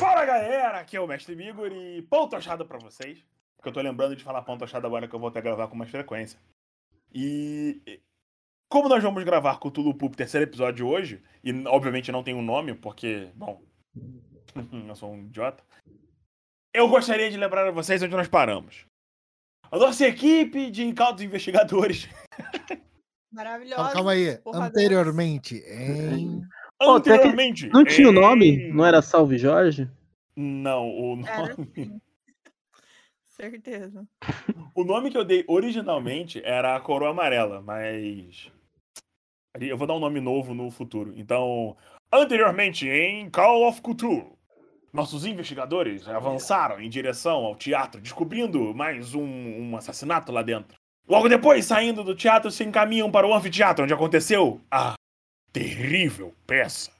Fala galera, aqui é o Mestre Migor e ponto achado pra vocês. Porque eu tô lembrando de falar ponto achado agora que eu vou até gravar com mais frequência. E como nós vamos gravar com o Tulu Pup terceiro episódio hoje, e obviamente não tem um nome, porque, bom, eu sou um idiota, eu gostaria de lembrar a vocês onde nós paramos. A nossa equipe de incautos investigadores. Maravilhosa. Calma, calma aí. porra Anteriormente, em. Que Anteriormente. Não tinha o nome? em- Não era Salve Jorge? Não, o nome. Certeza. O nome que eu dei originalmente era a Coroa Amarela, mas. Eu vou dar um nome novo no futuro. Então, anteriormente em Call of Cthulhu, nossos investigadores avançaram em direção ao teatro, descobrindo mais um, um assassinato lá dentro. Logo depois, saindo do teatro, se encaminham para o anfiteatro, onde aconteceu a terrível peça.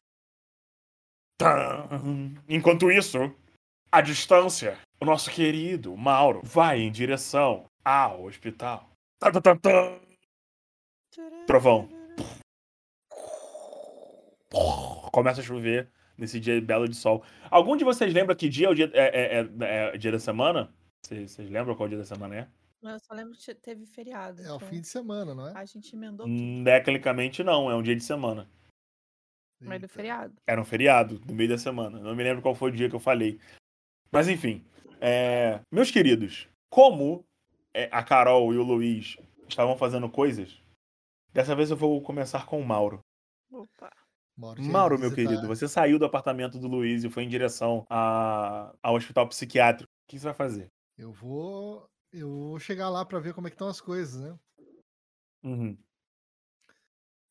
Enquanto isso, à distância, o nosso querido Mauro vai em direção ao hospital. Trovão. Começa a chover nesse dia belo de sol. Algum de vocês lembra que dia é o dia, é, é- é- é dia da semana? Vocês lembram qual dia da semana é? Eu só lembro que teve feriado. É o então fim de semana, não é? A gente emendou tudo. Hum, Tecnicamente não, é um dia de semana. Mas do feriado. Era um feriado, no meio da semana. Não me lembro qual foi o dia que eu falei. Mas enfim. é, Meus queridos, como é, a Carol e o Luiz estavam fazendo coisas, dessa vez eu vou começar com o Mauro. Opa. Mauro, meu visitar- querido, você saiu do apartamento do Luiz e foi em direção a... ao hospital psiquiátrico. O que você vai fazer? Eu vou. Eu vou chegar lá pra ver como é que estão as coisas, né? Uhum.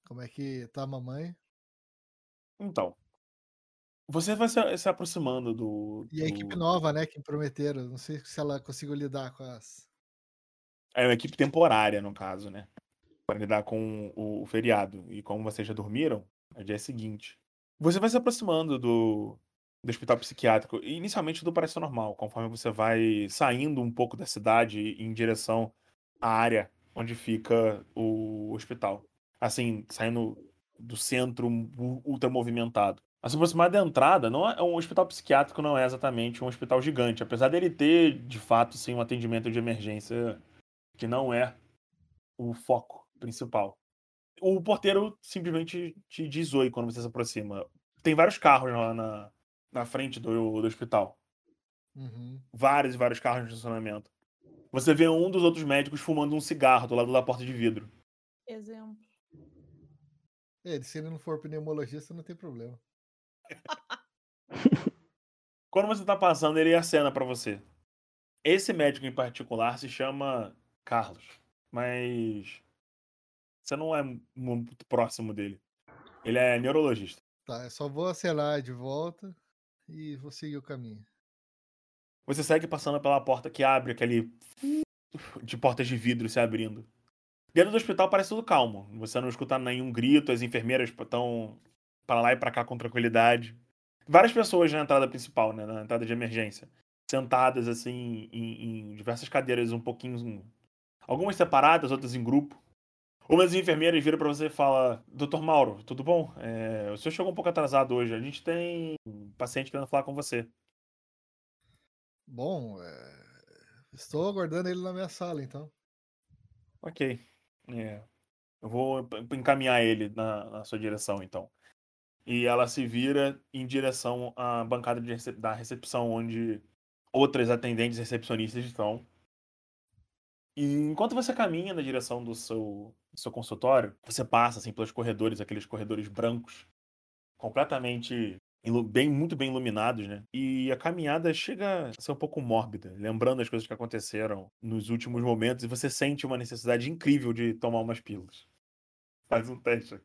Como é que tá a mamãe. Então, você vai se, se aproximando do. E a equipe nova, né? Que prometeram. Não sei se ela conseguiu lidar com as. É uma equipe temporária, no caso, né? Para lidar com o, o feriado. E como vocês já dormiram, é dia seguinte. Você vai se aproximando do, do hospital psiquiátrico, e inicialmente tudo parece normal, conforme você vai saindo um pouco da cidade em direção à área onde fica o hospital. Assim, saindo do centro ultra movimentado. A se aproximar da entrada, não é um hospital psiquiátrico não é exatamente um hospital gigante, apesar dele ter, de fato, sim, um atendimento de emergência que não é o foco principal. O porteiro simplesmente te diz oi quando você se aproxima. Tem vários carros lá na, na frente do, do hospital. Uhum. Vários e vários carros de estacionamento. Você vê um dos outros médicos fumando um cigarro do lado da porta de vidro. Exemplo. É, se ele não for pneumologista, não tem problema. Quando você tá passando, ele acena pra você. Esse médico em particular se chama Carlos, mas você não é muito próximo dele. Ele é neurologista. Tá, eu só vou acelar de volta e vou seguir o caminho. Você segue passando pela porta que abre aquele de portas de vidro se abrindo. Dentro do hospital parece tudo calmo. Você não escuta nenhum grito, as enfermeiras estão para lá e para cá com tranquilidade. Várias pessoas na entrada principal, né, na entrada de emergência, sentadas assim em, em diversas cadeiras um pouquinho algumas separadas, outras em grupo. Uma das enfermeiras vira para você e fala: "Dr. Mauro, tudo bom? É, o senhor chegou um pouco atrasado hoje. A gente tem um paciente querendo falar com você." Bom, é, estou aguardando ele na minha sala, então. Ok. É. Eu vou encaminhar ele na, na sua direção, então. E ela se vira em direção à bancada da recepção, onde outras atendentes recepcionistas estão. E enquanto você caminha na direção do seu, do seu consultório, você passa assim pelos corredores, aqueles corredores brancos, completamente bem, muito bem iluminados, né? E a caminhada chega a ser um pouco mórbida, lembrando as coisas que aconteceram nos últimos momentos, e você sente uma necessidade incrível de tomar umas pílulas. Faz um teste.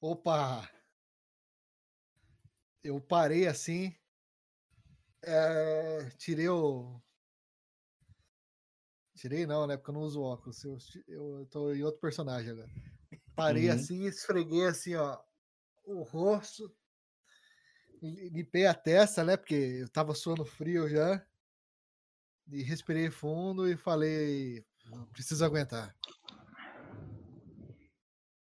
Opa! Eu parei assim. é, tirei o. Tirei não, né? Porque eu não uso óculos. Eu, eu tô em outro personagem agora. Parei Uhum. assim, esfreguei assim, ó, o rosto. li- Limpei a testa, né? Porque eu tava suando frio já. E respirei fundo e falei: preciso aguentar.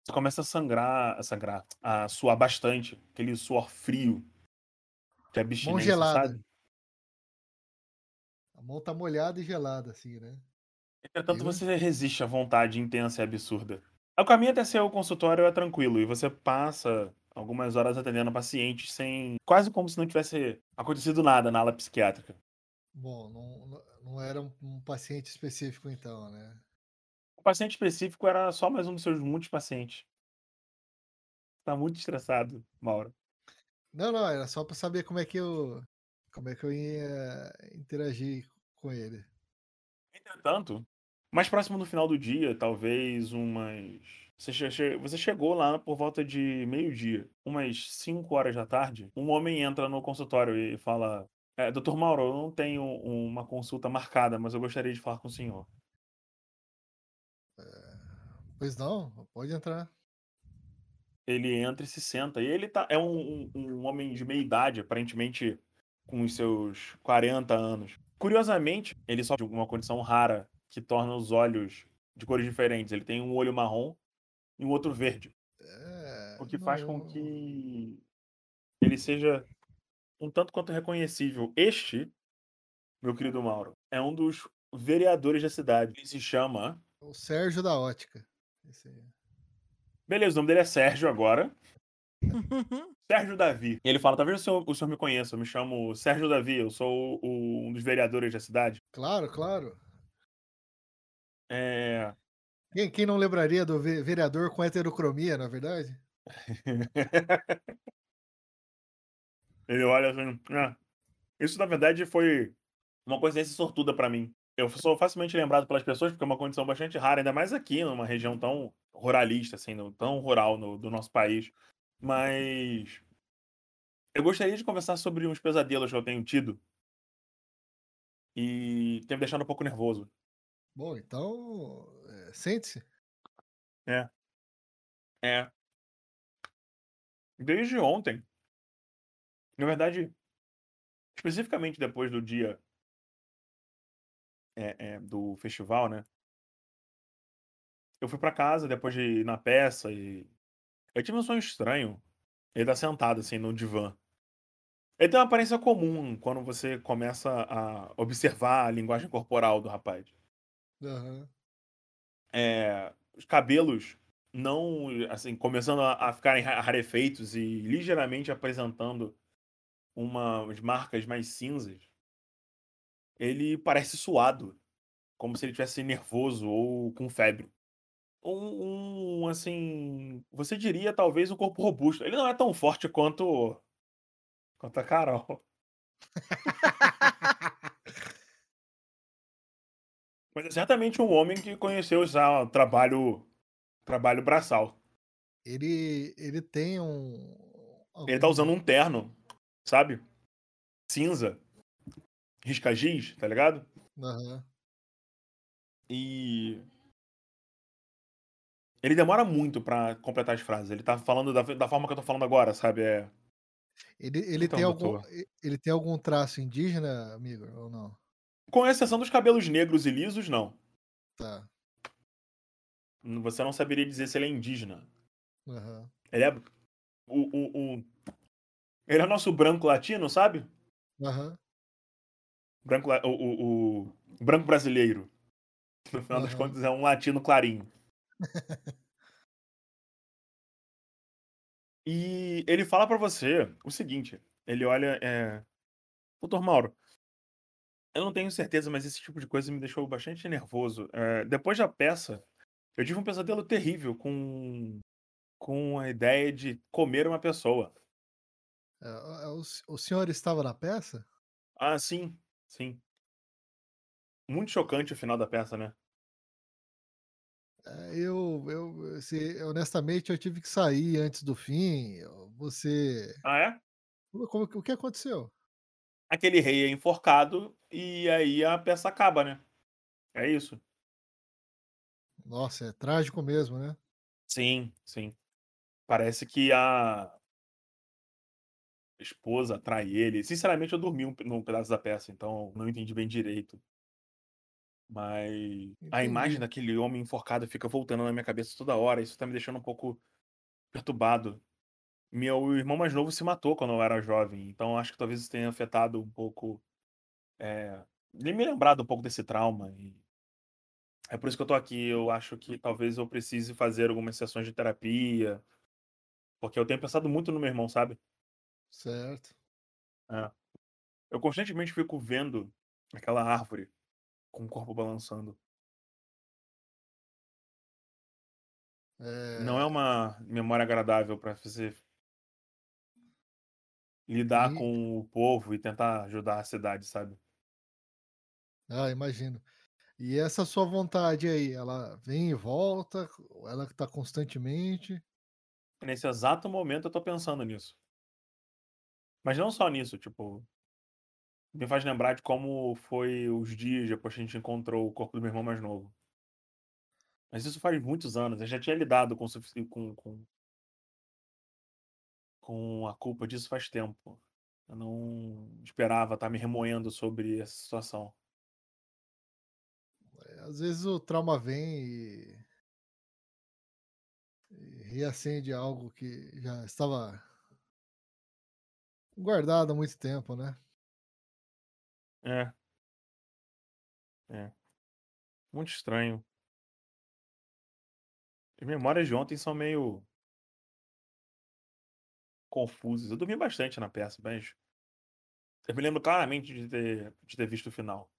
Você começa a sangrar, a sangrar, a suar bastante, aquele suor frio. de abstinência, gelada. sabe? A mão tá molhada e gelada, assim, né? Entretanto, Eu? você resiste à vontade intensa e absurda. O caminho até seu consultório é tranquilo e você passa algumas horas atendendo pacientes sem. quase como se não tivesse acontecido nada na ala psiquiátrica. Bom, não, não- era um, paciente específico, então, né? O paciente específico era só mais um dos seus muitos pacientes. Tá muito estressado, Mauro. Não, não, era só pra saber como é que eu. Como é que eu ia interagir com ele. Entretanto, mais próximo do final do dia, talvez umas. Você, che- che- você chegou lá por volta de meio-dia, umas 5 horas da tarde. Um homem entra no consultório e fala: é, Doutor Mauro, eu não tenho uma consulta marcada, mas eu gostaria de falar com o senhor. Pois não, pode entrar. Ele entra e se senta. E ele tá, é um, um- um homem de meia idade, aparentemente com os seus 40 anos. Curiosamente, ele sofre de uma condição rara que torna os olhos de cores diferentes. Ele tem um olho marrom e um outro verde. É, O que faz com que ele seja um tanto quanto reconhecível. Este, meu querido Mauro, é um dos vereadores da cidade. Ele se chama. O Sérgio da Ótica. Esse aí. Beleza, o nome dele é Sérgio agora. Sérgio Davi. E ele fala: talvez o senhor, o senhor me conheça, eu me chamo Sérgio Davi, eu sou o- um dos vereadores da cidade. Claro, claro. É. Quem, quem não lembraria do ve- vereador com heterocromia, na verdade? Ele olha assim. "Ah, isso, na verdade, foi uma coincidência sortuda pra mim. Eu sou facilmente lembrado pelas pessoas porque é uma condição bastante rara, ainda mais aqui, numa região tão ruralista, assim, tão rural no- do nosso país. Mas. Eu gostaria de conversar sobre uns pesadelos que eu tenho tido. E tem me deixado um pouco nervoso. Bom, então. é, Sente-se. É. Desde ontem. Na verdade, especificamente depois do dia é, é, do festival, né? Eu fui pra casa depois de ir na peça e. Eu tive um sonho estranho. Ele tá sentado assim no divã. Ele tem uma aparência comum quando você começa a observar a linguagem corporal do rapaz. Aham. é, os cabelos não, assim, começando a, a ficarem ra- rarefeitos e ligeiramente apresentando umas marcas mais cinzas, ele parece suado, como se ele estivesse nervoso ou com febre. Um, um, assim, você diria talvez um corpo robusto. Ele não é tão forte quanto quanto a Carol. Mas é certamente um homem que conheceu já o trabalho, trabalho braçal. Ele, ele tem um. Ele tá usando um terno, sabe? Cinza. Risca giz, tá ligado? Aham. E. Ele demora muito pra completar as frases. Ele tá falando da, da forma que eu tô falando agora, sabe? É. Ele, ele, Então, tem algum, doutor. ele tem algum traço indígena, amigo, ou não? Com exceção dos cabelos negros e lisos, não. Tá. Você não saberia dizer se ele é indígena. Aham. Ele é. O, o, o... Ele é nosso branco latino, sabe? Aham. Branco, o, o, o branco brasileiro. No final das Aham. contas, é um latino clarinho. e ele fala pra você o seguinte: ele olha. É... Doutor Mauro, eu não tenho certeza, mas esse tipo de coisa me deixou bastante nervoso. É, depois da peça, eu tive um pesadelo terrível com, com a ideia de comer uma pessoa. É, é, o, s- o senhor estava na peça? Ah, sim, sim. Muito chocante o final da peça, né? É, eu, eu, se- honestamente, eu tive que sair antes do fim. Você. Ah, é? Como- o que aconteceu? Aquele rei é enforcado e aí a peça acaba, né? É isso. Nossa, é trágico mesmo, né? Sim, sim. Parece que a esposa trai ele. Sinceramente, eu dormi um, num pedaço da peça, então não entendi bem direito. Mas a imagem Entendi. daquele homem enforcado fica voltando na minha cabeça toda hora. Isso tá me deixando um pouco perturbado. Meu irmão mais novo se matou quando eu era jovem, então acho que talvez isso tenha afetado um pouco. É, me lembrado um pouco desse trauma. E é por isso que eu tô aqui. Eu acho que talvez eu precise fazer algumas sessões de terapia. Porque eu tenho pensado muito no meu irmão, sabe? Certo. É. Eu constantemente fico vendo aquela árvore com o corpo balançando. É, Não é uma memória agradável pra você lidar E- com o povo e tentar ajudar a cidade, sabe? Ah, imagino. E essa sua vontade aí, ela vem e volta? Ela tá constantemente? Nesse exato momento eu tô pensando nisso. Mas não só nisso, tipo. Me faz lembrar de como foi os dias depois que a gente encontrou o corpo do meu irmão mais novo. Mas isso faz muitos anos. Eu já tinha lidado com, com, com, com a culpa disso faz tempo. Eu não esperava estar me remoendo sobre essa situação. É, Às vezes o trauma vem e, e reacende algo que já estava guardado há muito tempo, né? É. É. Muito estranho. As memórias de ontem são meio confusas. Eu dormi bastante na peça, mas eu me lembro claramente de ter, de ter visto o final.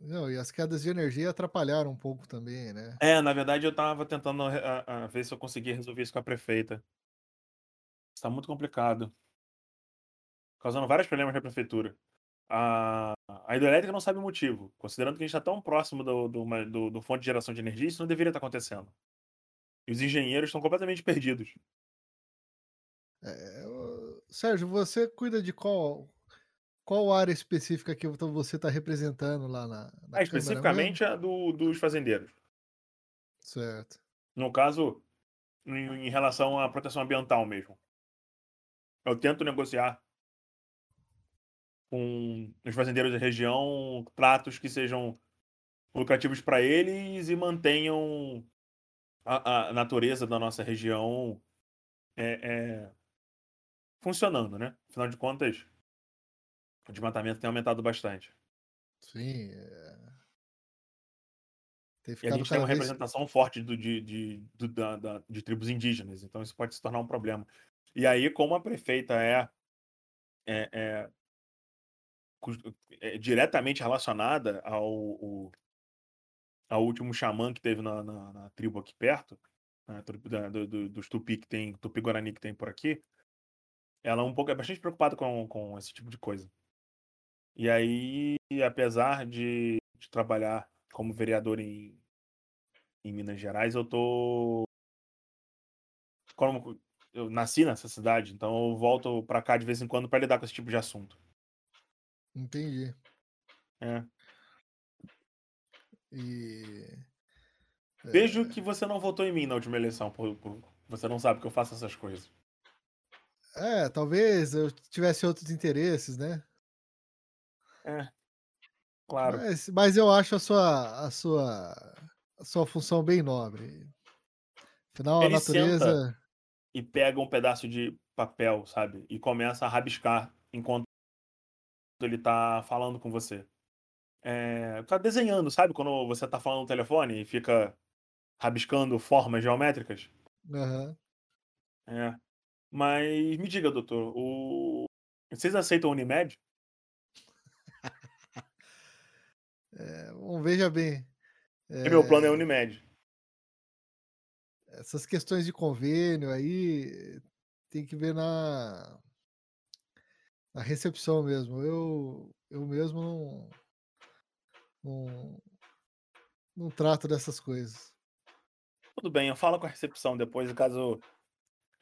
Não, e as quedas de energia atrapalharam um pouco também, né? É, na verdade eu tava tentando a- a ver se eu conseguia resolver isso com a prefeita. Está muito complicado. Causando vários problemas na prefeitura. A, a hidrelétrica não sabe o motivo. Considerando que a gente está tão próximo do, do, do- do fonte de geração de energia, isso não deveria estar acontecendo. E os engenheiros estão completamente perdidos. É, ô, Sérgio, você cuida de qual qual área específica que você está representando lá na, na Ah, especificamente a do, dos fazendeiros. mesmo? Certo. No caso, em, em relação à proteção ambiental mesmo. Eu tento negociar com os fazendeiros da região tratos que sejam lucrativos para eles e mantenham a, a natureza da nossa região é, é, funcionando, né? Afinal de contas, o desmatamento tem aumentado bastante. Sim. é. Tem E a gente tem uma vez. representação forte do- de, de, do- da- da- de tribos indígenas, então isso pode se tornar um problema. E aí, como a prefeita é, é- é é diretamente relacionada ao, ao último xamã que teve na, na- na tribo aqui perto, né, do- do- dos Tupi que tem, Tupi-Guarani que tem por aqui, ela é um pouco é bastante preocupada com, com esse tipo de coisa. E aí, apesar de, de trabalhar como vereador em, em Minas Gerais, eu tô. Como eu nasci nessa cidade, então eu volto pra cá de vez em quando pra lidar com esse tipo de assunto. Entendi. É. E. Vejo que você não votou em mim na última eleição, por, por- você não sabe que eu faço essas coisas. É, talvez eu tivesse outros interesses, né? É. Claro. Mas, mas eu acho a sua, a sua, a sua função bem nobre. Afinal, a Ele natureza. E pega um pedaço de papel, sabe? E começa a rabiscar enquanto ele tá falando com você. É, tá desenhando, sabe? Quando você tá falando no telefone e fica rabiscando formas geométricas. Aham. É. Mas me diga, doutor, o... vocês aceitam Unimed? É, bom, veja bem. Porque meu plano é é, Unimed. essas questões de convênio aí tem que ver na, na recepção mesmo. Eu, eu mesmo não, não, não trato dessas coisas. Tudo bem, eu falo com a recepção depois, caso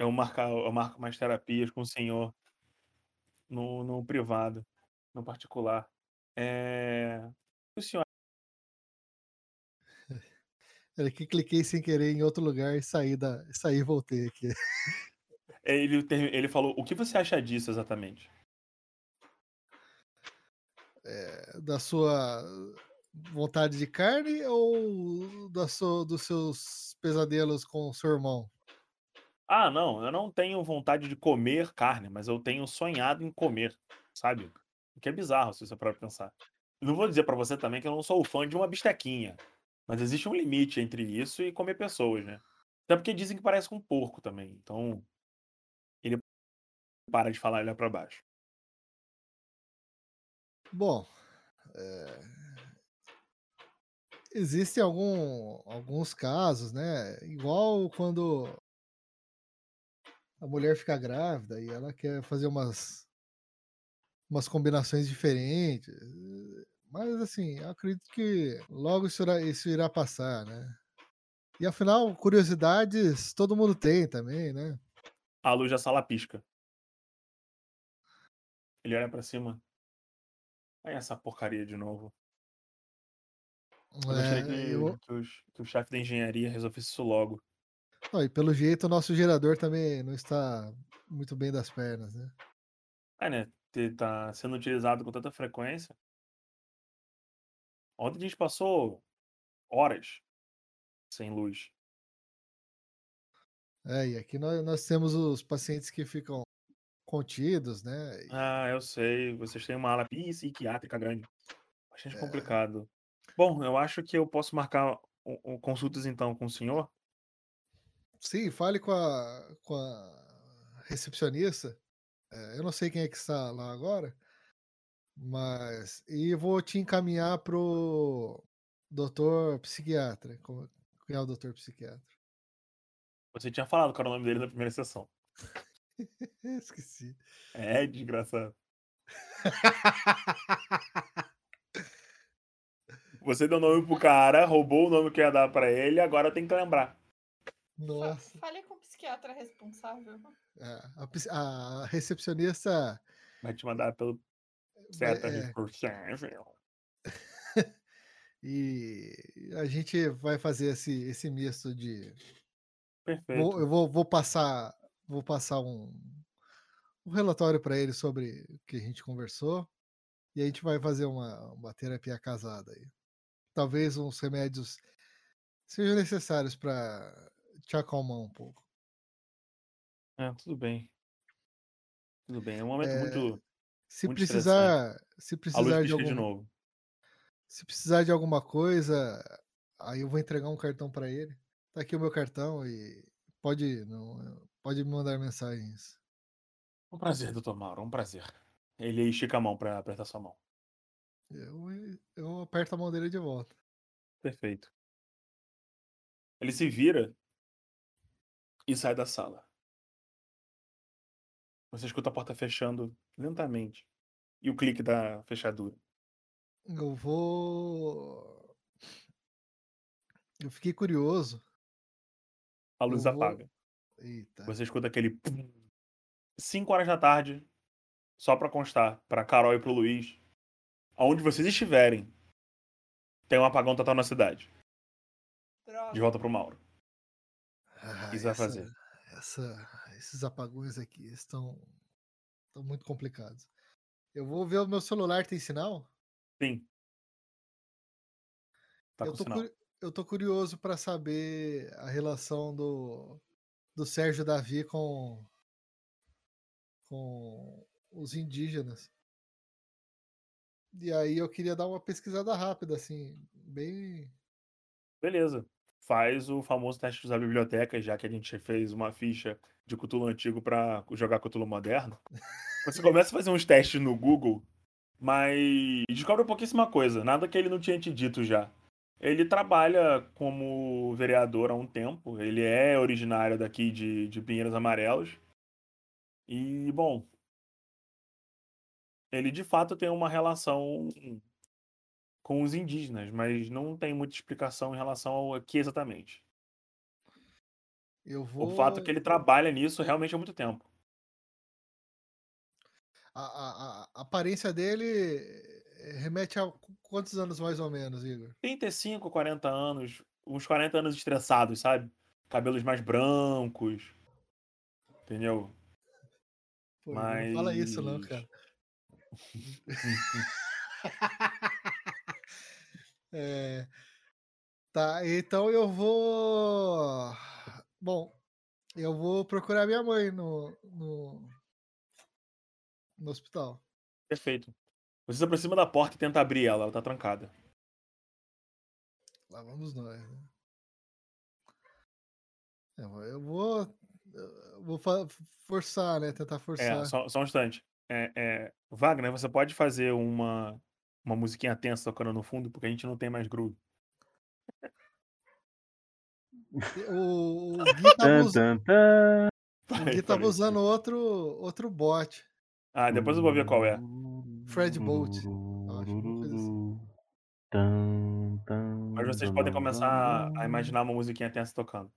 eu marcar, eu marco mais terapias com o senhor no, no privado, no particular. É... O senhor, Era que cliquei sem querer em outro lugar e saí, da, saí e voltei aqui. ele, ele falou, o que você acha disso exatamente? É, da sua vontade de carne ou da sua, dos seus pesadelos com o seu irmão? Ah, não, eu não tenho vontade de comer carne, mas eu tenho sonhado em comer, sabe? O que é bizarro, se você parar pra pensar. Não vou dizer pra você também que eu não sou fã de uma bistequinha, mas existe um limite entre isso e comer pessoas, né? Até porque dizem que parece com um porco também, então ele para de falar e olha pra baixo. Bom, é, existem algum, alguns casos, né? Igual quando a mulher fica grávida e ela quer fazer umas, umas combinações diferentes. Mas assim, eu acredito que logo isso irá, isso irá passar, né? E afinal, curiosidades todo mundo tem também, né? A luz da sala pisca. Ele olha pra cima. Aí essa porcaria de novo. Eu gostaria É, que, eu- que os- que o chefe da engenharia resolvesse isso logo. Ó, e pelo jeito o nosso gerador também não está muito bem das pernas, né? É, né? Tá sendo utilizado com tanta frequência. Ontem a gente passou horas sem luz. É, e aqui nós, nós temos os pacientes que ficam contidos, né? E- Ah, eu sei. Vocês têm uma ala psiquiátrica grande. Bastante É. complicado. Bom, eu acho que eu posso marcar consultas então com o senhor. Sim, fale com a, com a recepcionista. É, eu não sei quem é que está lá agora, mas. E vou te encaminhar pro doutor psiquiatra. Quem é o doutor psiquiatra? Você tinha falado qual era o nome dele na primeira sessão. Esqueci. É, desgraçado. Você deu nome pro cara, roubou o nome que ia dar pra ele, agora tem que lembrar. Nossa. Fale com o psiquiatra responsável. É, a, a recepcionista. Vai te mandar pelo certa é, responsável. e a gente vai fazer esse, esse misto de. Perfeito. Vou- eu vou, vou passar, vou passar um, um relatório para ele sobre o que a gente conversou e a gente vai fazer uma, uma terapia casada aí. Talvez uns remédios sejam necessários para te acalmar um pouco. É, tudo bem. Tudo bem. É um momento É, muito. Se Muito precisar, se precisar de algum, novo. se precisar de alguuma coisa, aí eu vou entregar um cartão para ele. Tá aqui o meu cartão e pode não, pode me mandar mensagens. Um prazer, doutor Mauro, um prazer. Ele estica a mão pra apertar sua mão. Eu, eu aperto a mão dele de volta. Perfeito. Ele se vira e sai da sala. Você escuta a porta fechando lentamente e o clique da fechadura. Eu vou. Eu fiquei curioso. A luz Eu vou- apaga. Eita. Você escuta aquele. pum. Cinco horas da tarde, só pra constar, pra Carol e pro Luiz. Aonde vocês estiverem, tem um apagão total na cidade. Droga. De volta pro Mauro. Vai essa- fazer? essa- esses apagões aqui estão, estão muito complicados. Eu vou ver o meu celular, tem sinal? Sim. Tá eu, tô sinal. eu tô curioso para saber a relação do, do Sérgio Davi com, com os indígenas. E aí eu queria dar uma pesquisada rápida, assim, bem. Beleza. Faz o famoso teste da biblioteca, já que a gente fez uma ficha de Cthulhu antigo pra jogar Cthulhu moderno. Você começa a fazer uns testes no Google, mas descobre pouquíssima coisa, nada que ele não tinha te dito já. Ele trabalha como vereador há um tempo, ele é originário daqui de, de Pinheiros Amarelos. E, bom, ele de fato tem uma relação com os indígenas, mas não tem muita explicação em relação ao que exatamente. Vou. O fato é que ele trabalha nisso realmente há muito tempo. a, a- a aparência dele eh, remete a qu- quantos anos mais ou menos, Igor? 35, 40 anos, uns 40 anos estressados, sabe? Cabelos mais brancos. Entendeu? Pô, Igor, não fala isso, não, Mas- cara. É, tá, então eu vou. Bom, Eu vou procurar minha mãe no, no, no hospital. Perfeito. Você se aproxima da porta e tenta abrir ela, ela tá trancada. Lá vamos nós. né? É, Eu vou, eu vou forçar, né? Tentar forçar. É, só, só um instante. É, é, Wagner, você pode fazer uma, uma musiquinha tensa tocando no fundo, porque a gente não tem mais groove. O, o Gui tava, us- tan. o Gui tava falei usando outro, outro bot. Ah, depois eu vou ver qual é. Fred Bolt, assim. Mas vocês podem começar a imaginar uma musiquinha tensa tocando.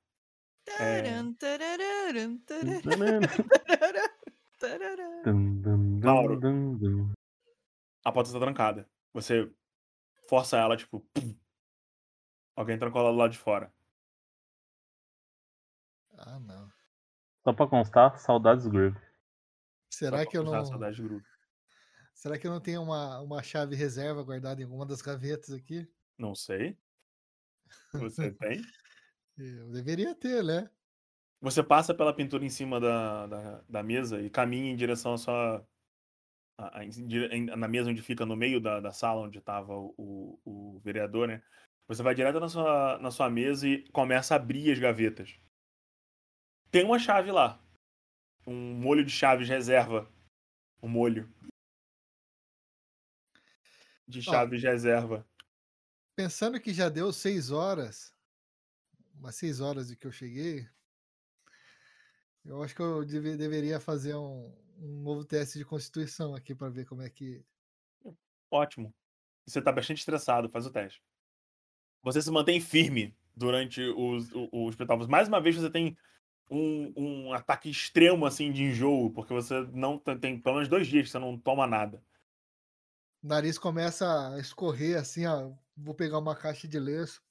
É. A porta está trancada. Você força ela, tipo. pum. Alguém trancou ela do lado de fora. Ah, não. Só pra constar, saudades Groove. Será Só que eu não. saudade de groove. Será que eu não tenho uma, uma chave reserva guardada em alguma das gavetas aqui? Não sei. Você tem? Eu deveria ter, né? Você passa pela pintura em cima da, da, da mesa e caminha em direção à sua. a- a- em dire- em- na mesa onde fica no meio da, da sala onde estava o, o, vereador, né? Você vai direto na sua, na sua mesa e começa a abrir as gavetas. Tem uma chave lá. Um molho de chaves reserva. Um molho. De chaves reserva. Pensando que já deu seis horas, umas seis horas de que eu cheguei, eu acho que eu deve- deveria fazer um, um novo teste de constituição aqui para ver como é que. Ótimo. Você tá bastante estressado, faz o teste. Você se mantém firme durante os, o- os espetáculos. Mais uma vez, você tem um, um ataque extremo assim de enjoo, porque você não tem, tem pelo menos dois dias que você não toma nada. O nariz começa a escorrer assim, ó. Vou pegar uma caixa de lenço,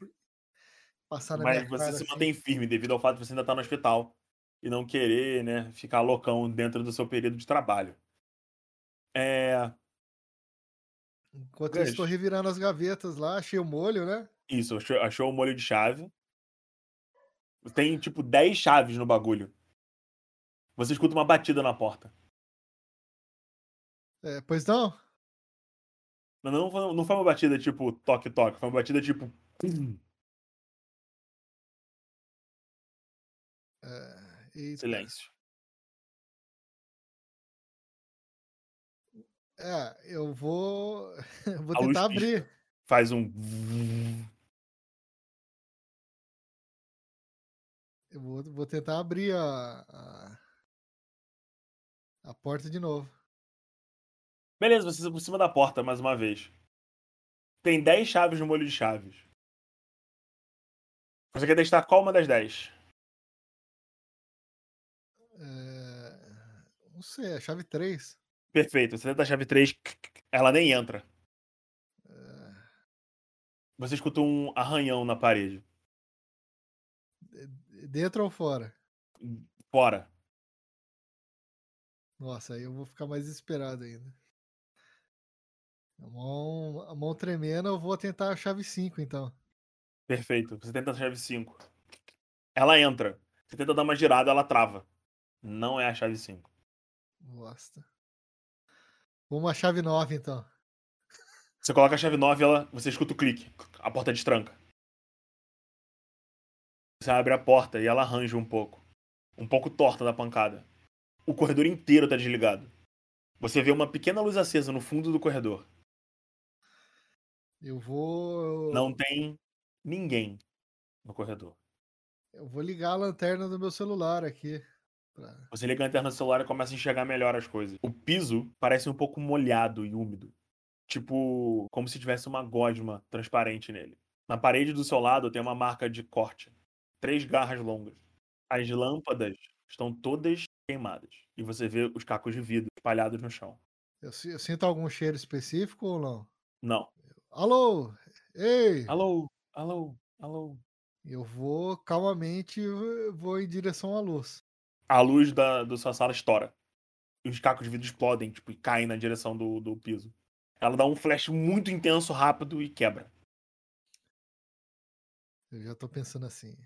passar na Mas minha você cara. se assim. mantém firme devido ao fato de você ainda estar no hospital e não querer, né, ficar loucão dentro do seu período de trabalho. É. Enquanto eu estou revirando as gavetas lá, achei o molho, né? Isso, achou, achou o molho de chave. Tem tipo 10 chaves no bagulho. Você escuta uma batida na porta. É, pois não? Não, não, foi- não foi uma batida tipo toque-toque, foi uma batida tipo. É, eita. Silêncio. É, eu vou. vou A luz tentar abrir. Faz um. Eu vou, vou tentar abrir a, a, a porta de novo. Beleza, você se aproxima da porta mais uma vez. Tem 10 chaves no molho de chaves. Você quer testar qual uma das 10? É, não sei, a chave 3. Perfeito, você tenta a chave 3, ela nem entra. É, Você escuta um arranhão na parede. dentro ou fora? Fora. Nossa, aí eu vou ficar mais desesperado ainda. A mão, a mão tremendo, eu vou tentar a chave 5, então. Perfeito. Você tenta a chave 5. Ela entra. Você tenta dar uma girada, ela trava. Não é a chave 5. Bosta. Vamos a chave 9, então. Você coloca a chave 9 ela, você escuta o clique. A porta destranca. Você abre a porta e ela arranja um pouco. Um pouco torta da pancada. O corredor inteiro tá desligado. Você vê uma pequena luz acesa no fundo do corredor. Eu vou. Não tem ninguém no corredor. Eu vou ligar a lanterna do meu celular aqui. Pra- Você liga a lanterna do celular e começa a enxergar melhor as coisas. O piso parece um pouco molhado e úmido. Tipo, como se tivesse uma gosma transparente nele. Na parede do seu lado tem uma marca de corte. Três garras longas. As lâmpadas estão todas queimadas. E você vê os cacos de vidro espalhados no chão. Eu, eu sinto algum cheiro específico ou não? Não. Alô? Ei! Alô? Alô? Alô? Eu vou calmamente, eu vou em direção à luz. A luz da, da sua sala estoura. E os cacos de vidro explodem, tipo, e caem na direção do, do piso. Ela dá um flash muito intenso, rápido e quebra. Eu já tô pensando assim.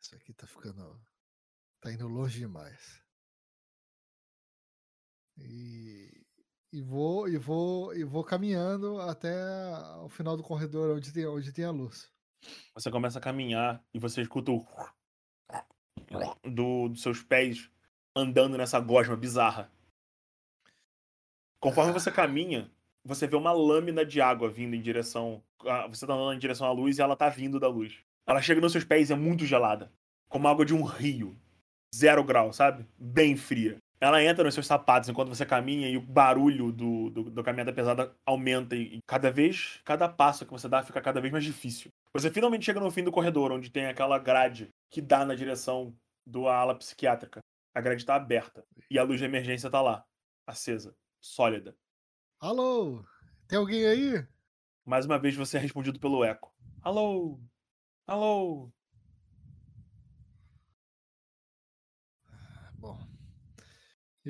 Isso aqui tá ficando. Tá indo longe demais. E, e vou e vou e vou caminhando até o final do corredor onde tem onde tem a luz. Você começa a caminhar e você escuta o do, dos seus pés andando nessa gosma bizarra. Conforme você caminha, você vê uma lâmina de água vindo em direção. Você tá andando em direção à luz e ela tá vindo da luz. Ela chega nos seus pés e é muito gelada. Como água de um rio. Zero grau, sabe? Bem fria. Ela entra nos seus sapatos enquanto você caminha e o barulho do, do, do caminhada pesada aumenta. E cada vez, cada passo que você dá fica cada vez mais difícil. Você finalmente chega no fim do corredor, onde tem aquela grade que dá na direção do ala psiquiátrica. A grade tá aberta. E a luz de emergência tá lá, acesa, sólida. Alô? Tem alguém aí? Mais uma vez você é respondido pelo eco. Alô? Alô?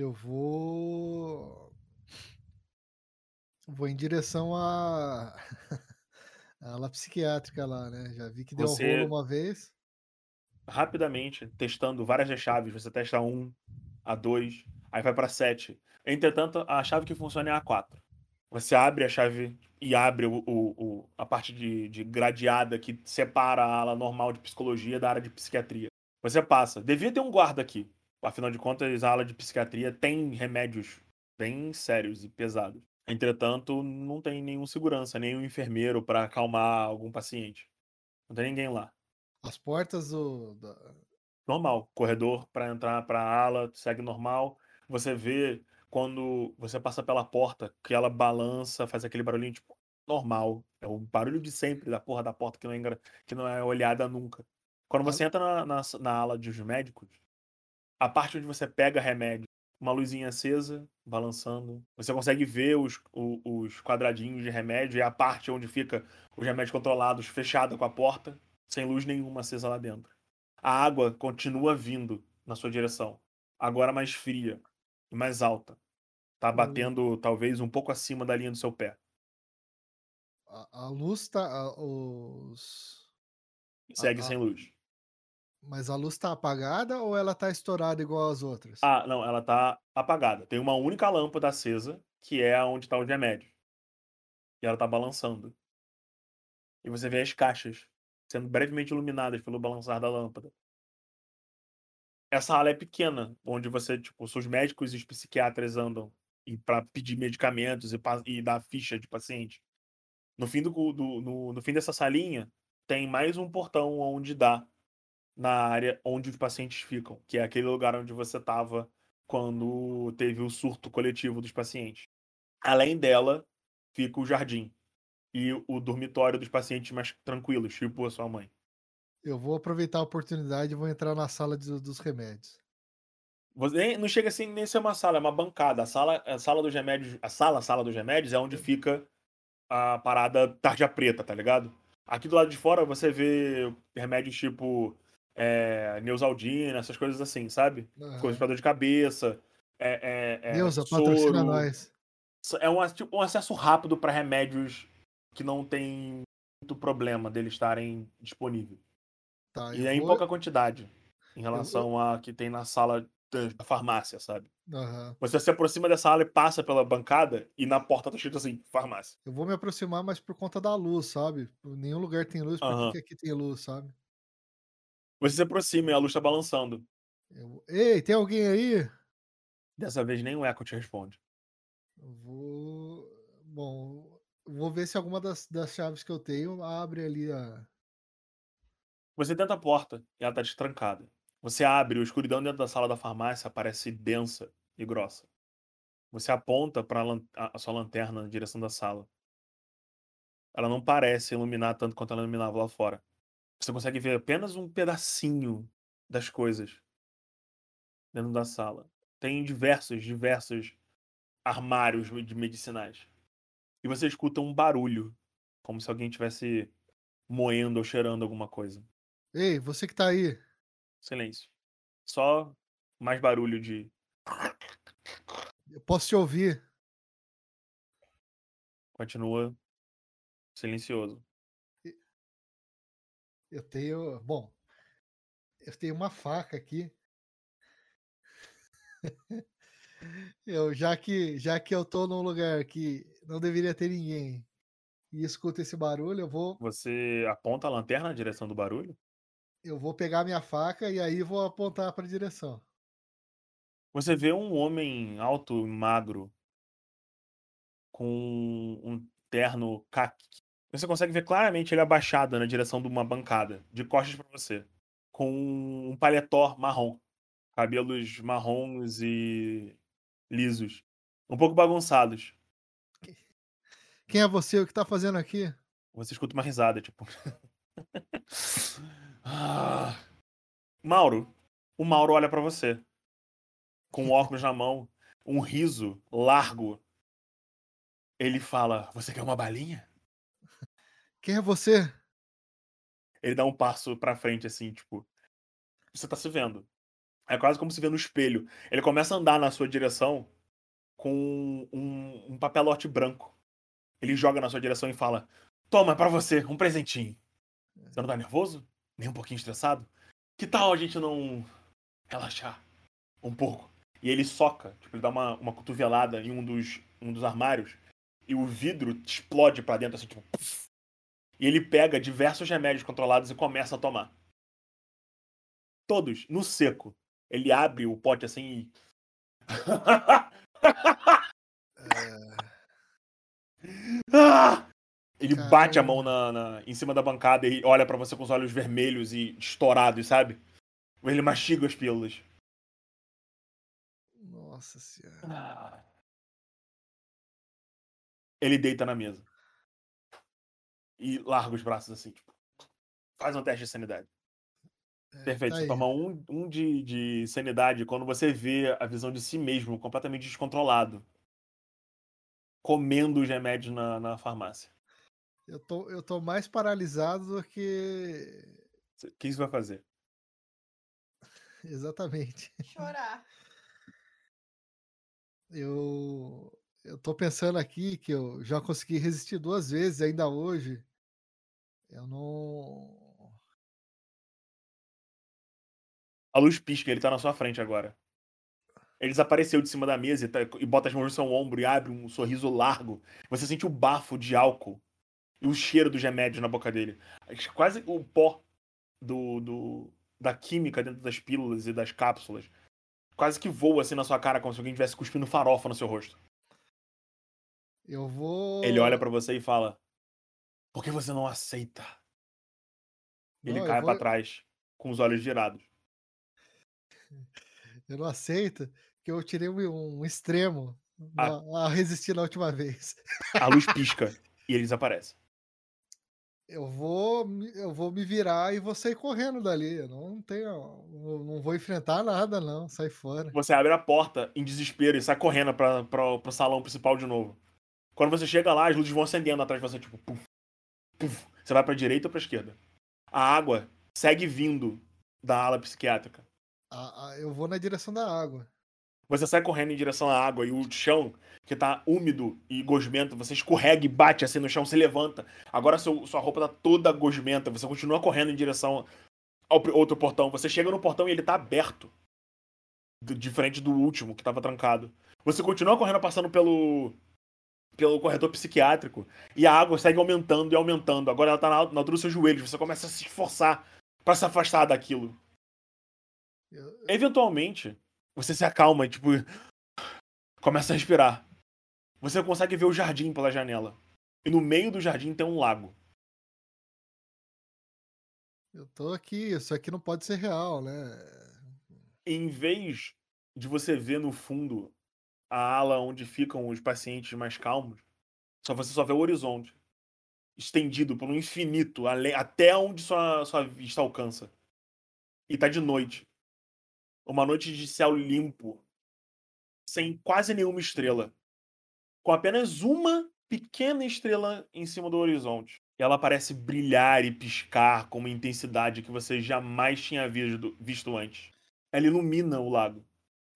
Eu vou. Vou em direção à à ala psiquiátrica lá, né? Já vi que deu Você- um rolo uma vez. Rapidamente, testando várias das chaves. Você testa um, a dois, aí vai pra sete. Entretanto, a chave que funciona é a 4. Você abre a chave e abre o, o- o- a parte de, de gradeada que separa a ala normal de psicologia da área de psiquiatria. Você passa. Devia ter um guarda aqui. Afinal de contas, a ala de psiquiatria tem remédios bem sérios e pesados. Entretanto, não tem nenhum segurança, nenhum enfermeiro para acalmar algum paciente. Não tem ninguém lá. As portas do. da- normal. Corredor para entrar para a ala, segue normal. Você vê quando você passa pela porta que ela balança, faz aquele barulhinho tipo normal. É o barulho de sempre da porra da porta que não é, que não é olhada nunca. Quando você entra na, na, na ala dos médicos, a parte onde você pega remédio, uma luzinha acesa, balançando. Você consegue ver os, os quadradinhos de remédio e a parte onde fica os remédios controlados fechada com a porta, sem luz nenhuma acesa lá dentro. A água continua vindo na sua direção, agora mais fria e mais alta. Tá batendo talvez um pouco acima da linha do seu pé. A, a luz tá. a- os... Segue ah. sem luz. Mas a luz tá apagada ou ela tá estourada igual as outras? Ah, não, ela tá apagada. Tem uma única lâmpada acesa, que é onde tá o remédio. E ela tá balançando. E você vê as caixas sendo brevemente iluminadas pelo balançar da lâmpada. Essa ala é pequena, onde você, tipo, os médicos e os psiquiatras andam e para pedir medicamentos e, e dar ficha de paciente. No fim do, do- no, no fim dessa salinha tem mais um portão onde dá na área onde os pacientes ficam, que é aquele lugar onde você estava quando teve o surto coletivo dos pacientes. Além dela, fica o jardim e o dormitório dos pacientes mais tranquilos, tipo a sua mãe. Eu vou aproveitar a oportunidade e vou entrar na sala de- dos remédios. Você não chega assim nem ser uma sala, é uma bancada. A sala, a sala dos remédios, a sala, a sala dos remédios é onde fica a parada tarja preta, tá ligado? Aqui do lado de fora você vê remédios tipo é, Neusaldina, essas coisas assim, sabe? Pra dor de cabeça. É, é, é, Neuza, patrocina nós. É um, tipo, um acesso rápido para remédios que não tem muito problema deles estarem disponíveis. Tá, E é em vou- pouca quantidade em relação a que tem na sala da farmácia, sabe? Aham. Você se aproxima dessa sala e passa pela bancada e na porta tá escrito assim, farmácia. Eu vou me aproximar, mas por conta da luz, sabe? Nenhum lugar tem luz, por que Aham. que aqui tem luz, sabe? Você se aproxima e a luz tá balançando. Eu- Ei, tem alguém aí? Dessa vez nem o eco te responde. Eu vou. Bom, vou ver se alguma das, das chaves que eu tenho abre ali a. Você tenta a porta e ela tá destrancada. Você abre, a escuridão dentro da sala da farmácia parece densa e grossa. Você aponta para a sua lanterna na direção da sala. Ela não parece iluminar tanto quanto ela iluminava lá fora. Você consegue ver apenas um pedacinho das coisas dentro da sala. Tem diversos, diversos armários de medicinais. E você escuta um barulho, como se alguém estivesse moendo ou cheirando alguma coisa. Ei, você que tá aí. Silêncio. Só mais barulho de. Eu posso te ouvir. Continua silencioso. Eu tenho. Bom, eu tenho uma faca aqui. Eu, já, que, já que eu tô num lugar que não deveria ter ninguém e escuto esse barulho, eu vou, Você aponta a lanterna na direção do barulho. eu vou pegar minha faca e aí vou apontar pra direção. Você vê um homem alto e magro com um terno caqui. Você consegue ver claramente ele abaixado na direção de uma bancada, de costas pra você, com um paletó marrom, cabelos marrons e lisos, um pouco bagunçados. Quem é você? O que tá fazendo aqui? Você escuta uma risada, tipo. Ah. Mauro. O Mauro olha pra você. Com o óculos na mão, um riso largo. Ele fala: Você quer uma balinha? Quem é você? Ele dá um passo pra frente, assim, tipo. Você tá se vendo. É quase como se vê no espelho. Ele começa a andar na sua direção com um, um papelote branco. Ele joga na sua direção e fala: Toma, é pra você, um presentinho. Você não tá nervoso? Nem um pouquinho estressado? Que tal a gente não relaxar um pouco? E ele soca, tipo, ele dá uma, uma cotovelada em um dos, um dos armários e o vidro explode pra dentro, assim, tipo. puff. E ele pega diversos remédios controlados e começa a tomar. Todos, no seco. Ele abre o pote assim e. Ah! Ele bate a Caramba. mão na, na- em cima da bancada e olha pra você com os olhos vermelhos e estourados, sabe? Ele mastiga as pílulas. Nossa senhora. Ele deita na mesa. E larga os braços assim, tipo. Faz um teste de sanidade. É, Perfeito. tá Você aí. toma um, um de, de sanidade quando você vê a visão de si mesmo completamente descontrolado. Comendo os remédios na, na farmácia. Eu tô, eu tô mais paralisado do que. O que você vai fazer? Exatamente. Chorar. Eu, eu tô pensando aqui que eu já consegui resistir duas vezes ainda hoje. Eu não. A luz pisca, ele tá na sua frente agora. Ele desapareceu de cima da mesa e, tá- e bota as mãos no seu ombro e abre um sorriso largo. Você sente o bafo de álcool e o cheiro dos remédios na boca dele. Quase o pó do, do- da química dentro das pílulas e das cápsulas. Quase que voa assim na sua cara, como se alguém estivesse cuspindo farofa no seu rosto. Eu vou. Ele olha pra você e fala: Por que você não aceita? Ele Não, cai vou- pra trás, com os olhos girados. Eu não aceito que eu tirei um, um extremo na- a resistir na última vez. A luz pisca e ele desaparece. Eu vou, me- eu vou me virar e vou sair correndo dali. Eu não tenho, não vou enfrentar nada não, sai fora. Você abre a porta em desespero e sai correndo pra, pro salão principal de novo. Quando você chega lá, as luzes vão acendendo atrás de você, tipo, puf, puf. Você vai pra direita ou pra esquerda. A água segue vindo da ala psiquiátrica. A- a- eu vou na direção da água. Você sai correndo em direção à água e o chão, que tá úmido e gosmento, você escorrega e bate assim no chão, se levanta. Agora seu- sua roupa tá toda gosmenta, você continua correndo em direção ao outro portão. Você chega no portão e ele tá aberto. Diferente do último, que tava trancado. Você continua correndo, passando pelo pelo corredor psiquiátrico e a água segue aumentando e aumentando. Agora ela tá na, na altura dos seus joelhos. Você começa a se esforçar pra se afastar daquilo. Eu- Eventualmente, você se acalma e, tipo, começa a respirar. Você consegue ver o jardim pela janela. E no meio do jardim tem um lago. Eu tô aqui, isso aqui não pode ser real, né? Em vez de você ver no fundo a ala onde ficam os pacientes mais calmos, só você só vê o horizonte estendido por um infinito, até onde sua, sua vista alcança. E tá de noite. Uma noite de céu limpo, sem quase nenhuma estrela. Com apenas uma pequena estrela em cima do horizonte. E ela parece brilhar e piscar com uma intensidade que você jamais tinha visto, visto antes. Ela ilumina o lago,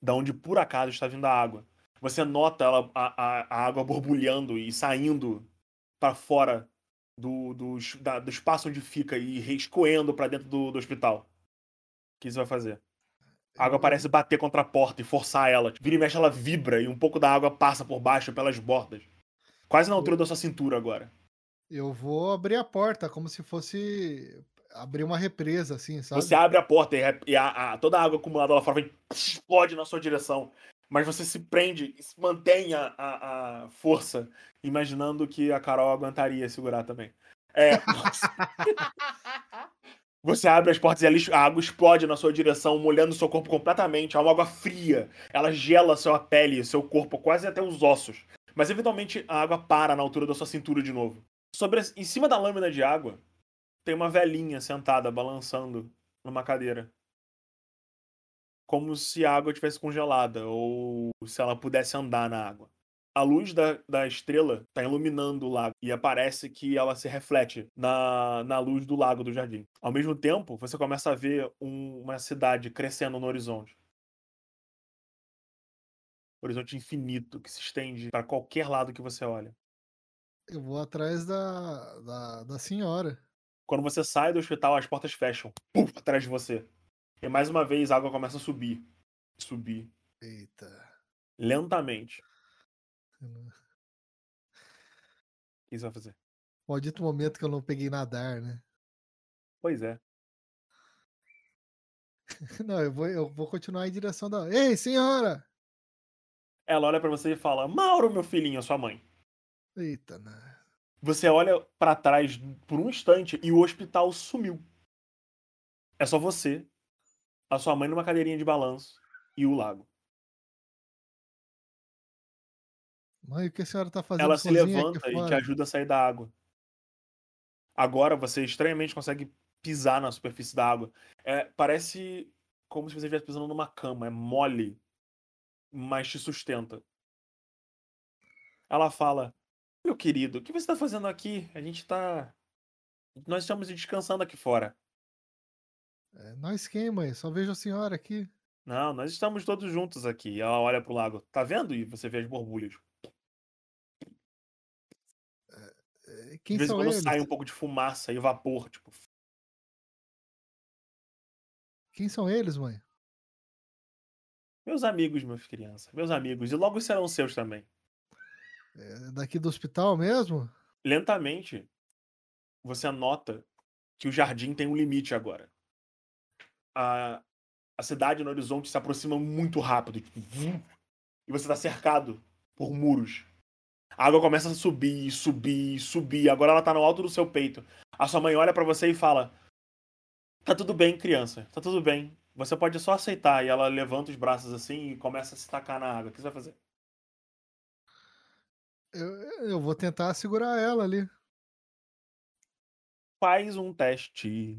da onde por acaso está vindo a água. Você nota ela, a, a- a água borbulhando e saindo para fora do, do, da- do espaço onde fica e escoando para dentro do, do hospital. O que você vai fazer? A água parece bater contra a porta e forçar ela. Vira e mexe, ela vibra e um pouco da água passa por baixo, pelas bordas. Quase na altura da sua cintura agora. Eu vou abrir a porta como se fosse abrir uma represa, assim, sabe? Você abre a porta e, a- e a- a- toda a água acumulada lá fora vem, explode na sua direção. Mas você se prende se mantém a, a- a força, imaginando que a Carol aguentaria segurar também. É, você abre as portas e a, água explode na sua direção, molhando seu corpo completamente. É uma água fria. Ela gela sua pele, seu corpo, quase até os ossos. Mas eventualmente a água para na altura da sua cintura de novo. Sobre, em cima da lâmina de água, tem uma velhinha sentada, balançando numa cadeira. Como se a água tivesse congelada, ou se ela pudesse andar na água. A luz da, da estrela está iluminando o lago e parece que ela se reflete na, na luz do lago do jardim. Ao mesmo tempo, você começa a ver um- uma cidade crescendo no horizonte. Horizonte infinito que se estende para qualquer lado que você olha. Eu vou atrás da, da, da senhora. Quando você sai do hospital, as portas fecham. Puf, atrás de você. E mais uma vez a água começa a subir. Subir. Eita. Lentamente. O que você vai fazer? Maldito momento que eu não peguei nadar, né? Pois é. Não, eu vou, eu vou continuar em direção da. Ei, senhora! Ela olha pra você e fala: Mauro, meu filhinho, a sua mãe. Eita, né? Você olha pra trás por um instante e o hospital sumiu. É só você, a sua mãe numa cadeirinha de balanço e o lago. Mãe, o que a senhora tá fazendo Ela se levanta e te ajuda a sair da água. Agora você estranhamente consegue pisar na superfície da água. É, parece como se você estivesse pisando numa cama. É mole, mas te sustenta. Ela fala: Meu querido, o que você está fazendo aqui? A gente tá. Nós estamos descansando aqui fora. É, nós quem, mãe? Só vejo a senhora aqui. Não, nós estamos todos juntos aqui. Ela olha pro lago. Tá vendo? E você vê as borbulhas. É, De Quem vez em quando eles? sai um pouco de fumaça e vapor, tipo. Quem são eles, mãe? Meus amigos, meus crianças. Meus amigos. E logo serão seus também. É daqui do hospital mesmo? lentamente você nota que o jardim tem um limite agora. A, a cidade no horizonte se aproxima muito rápido. tipo, vum, e você está cercado por muros. A água começa a subir, subir, subir. Agora ela tá no alto do seu peito. A sua mãe olha para você e fala: Tá tudo bem, criança. Tá tudo bem. Você pode só aceitar. E ela levanta os braços assim e começa a se tacar na água. O que você vai fazer? Eu, eu vou tentar segurar ela ali. faz um teste.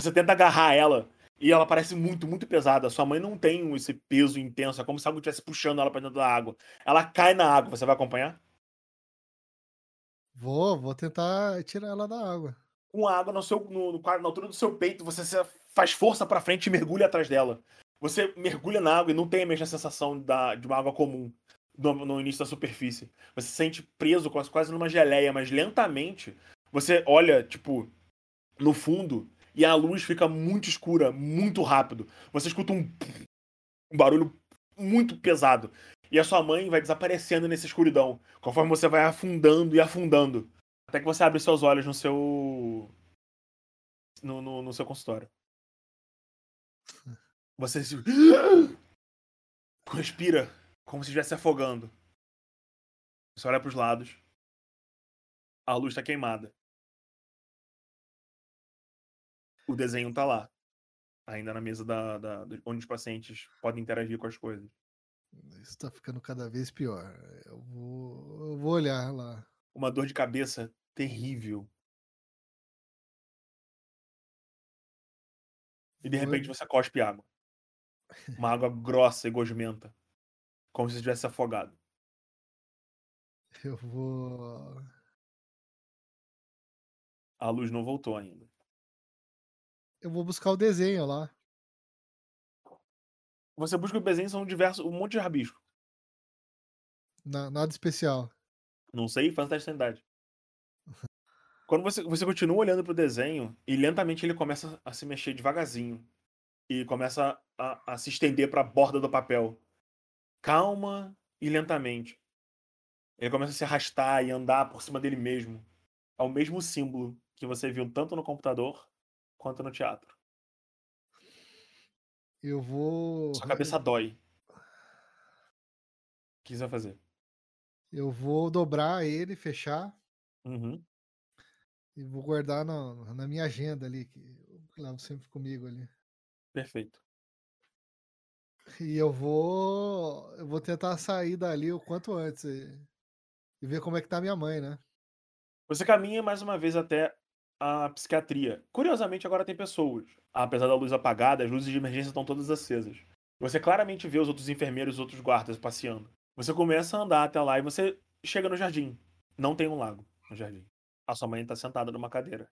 Você tenta agarrar ela e ela parece muito, muito pesada. Sua mãe não tem esse peso intenso, é como se algo estivesse puxando ela pra dentro da água. Ela cai na água, você vai acompanhar? Vou, vou tentar tirar ela da água. Com a água no seu, no, no- na altura do seu peito, você faz força pra frente e mergulha atrás dela. Você mergulha na água e não tem a mesma sensação da, de uma água comum no, no início da superfície. Você se sente preso quase, quase numa geleia, mas lentamente você olha, tipo, no fundo e a luz fica muito escura, muito rápido. Você escuta um, um barulho muito pesado. E a sua mãe vai desaparecendo nessa escuridão, conforme você vai afundando e afundando. Até que você abre seus olhos no seu. no, no, no seu consultório. Você se. respira como se estivesse afogando. Você olha pros lados. A luz tá queimada. O desenho tá lá. Ainda na mesa da, da- onde os pacientes podem interagir com as coisas. Isso tá ficando cada vez pior. Eu vou, eu vou olhar lá. Uma dor de cabeça terrível. E de repente você cospe água. Uma água grossa e gosmenta. Como se estivesse afogado. Eu vou. A luz não voltou ainda. Eu vou buscar o desenho lá. Você busca o desenho, são diversos, um monte de rabisco. Na- nada especial. Não sei, faz teste de sanidade. Quando você, você continua olhando pro desenho, e lentamente ele começa a se mexer devagarzinho. E começa a, a se estender para a borda do papel. Calma e lentamente. Ele começa a se arrastar e andar por cima dele mesmo. É o mesmo símbolo que você viu tanto no computador quanto no teatro. Eu vou. Sua cabeça dói. O que você vai fazer? Eu vou dobrar ele, fechar Uhum. e vou guardar na, na minha agenda ali, que eu levo sempre comigo ali. Perfeito. E eu vou. Eu vou tentar sair dali o quanto antes e, e ver como é que tá minha mãe, né? Você caminha mais uma vez até a psiquiatria. Curiosamente, agora tem pessoas. Apesar da luz apagada, as luzes de emergência estão todas acesas. Você claramente vê os outros enfermeiros e os outros guardas passeando. Você começa a andar até lá e você chega no jardim. Não tem um lago no jardim. A sua mãe está sentada numa cadeira,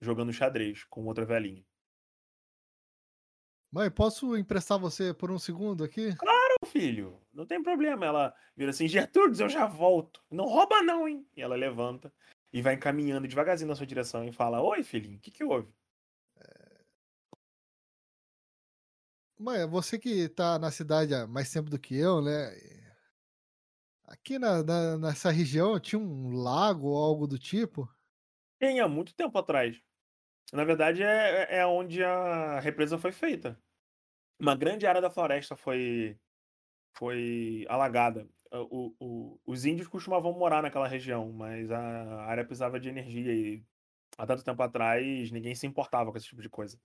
jogando xadrez com outra velhinha. Mãe, posso emprestar você por um segundo aqui? Não, filho, não tem problema. Ela vira assim, Gertrudes, eu já volto. Não rouba não, hein? E ela levanta e vai caminhando devagarzinho na sua direção e fala, Oi, filhinho, o que que houve? Mãe, você que tá na cidade há mais tempo do que eu, né? e Aqui na, na- nessa região tinha um lago ou algo do tipo. Tem, há muito tempo atrás. Na verdade, é, é onde a represa foi feita. Uma grande área da floresta foi, foi alagada. O- o- os índios costumavam morar naquela região, mas a área precisava de energia e há tanto tempo atrás ninguém se importava com esse tipo de coisa.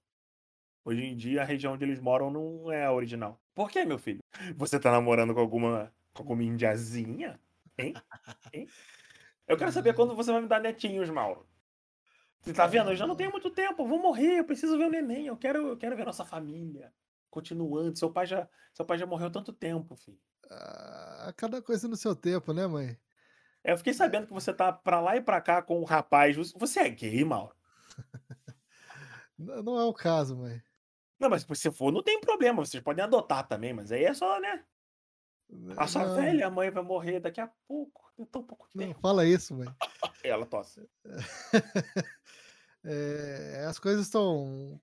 Hoje em dia, a região onde eles moram não é a original. Por que, meu filho? Você tá namorando com alguma, com alguma indiazinha? Hein? Hein? Eu quero saber quando você vai me dar netinhos, Mauro. Você tá vendo? Eu já não tenho muito tempo. Eu vou morrer. Eu preciso ver o neném. Eu quero, eu quero ver nossa família. Continuando. Seu pai já, seu pai já morreu tanto tempo, filho. Ah, cada coisa no seu tempo, né, mãe? É, Eu fiquei sabendo que você tá pra lá e pra cá com um rapaz. Você- é gay, Mauro? Não é o caso, mãe. Não, mas se você for, não tem problema. Vocês podem adotar também, mas aí é só, né? A sua Não, velha mãe vai morrer daqui a pouco. Tem tão pouco Não tempo. fala isso, mãe. Ela tosse. É, as coisas estão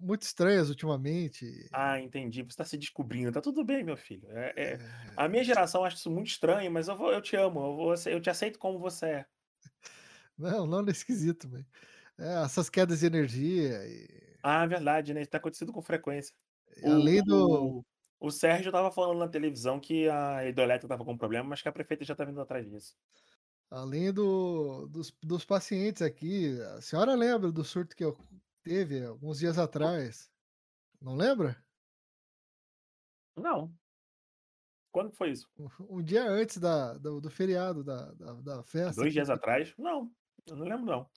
muito estranhas ultimamente. Ah, entendi. Você tá se descobrindo. Tá tudo bem, meu filho. É, é- É, A minha geração acha isso muito estranho, mas eu, vou, eu te amo. Eu, vou, eu te aceito como você é. Não, não é esquisito. É, essas quedas de energia. e- Ah, verdade, né? Isso tá acontecendo com frequência. além do. O, o Sérgio tava falando na televisão que a hidrelétrica tava com problema, mas que a prefeita já tá vindo atrás disso. Além do, dos, dos pacientes aqui, a senhora lembra do surto que eu teve alguns dias atrás? Não lembra? Não. Quando foi isso? Um dia antes da, do, do feriado, da, da, da festa. Dois dias atrás? Não. Eu não lembro, não.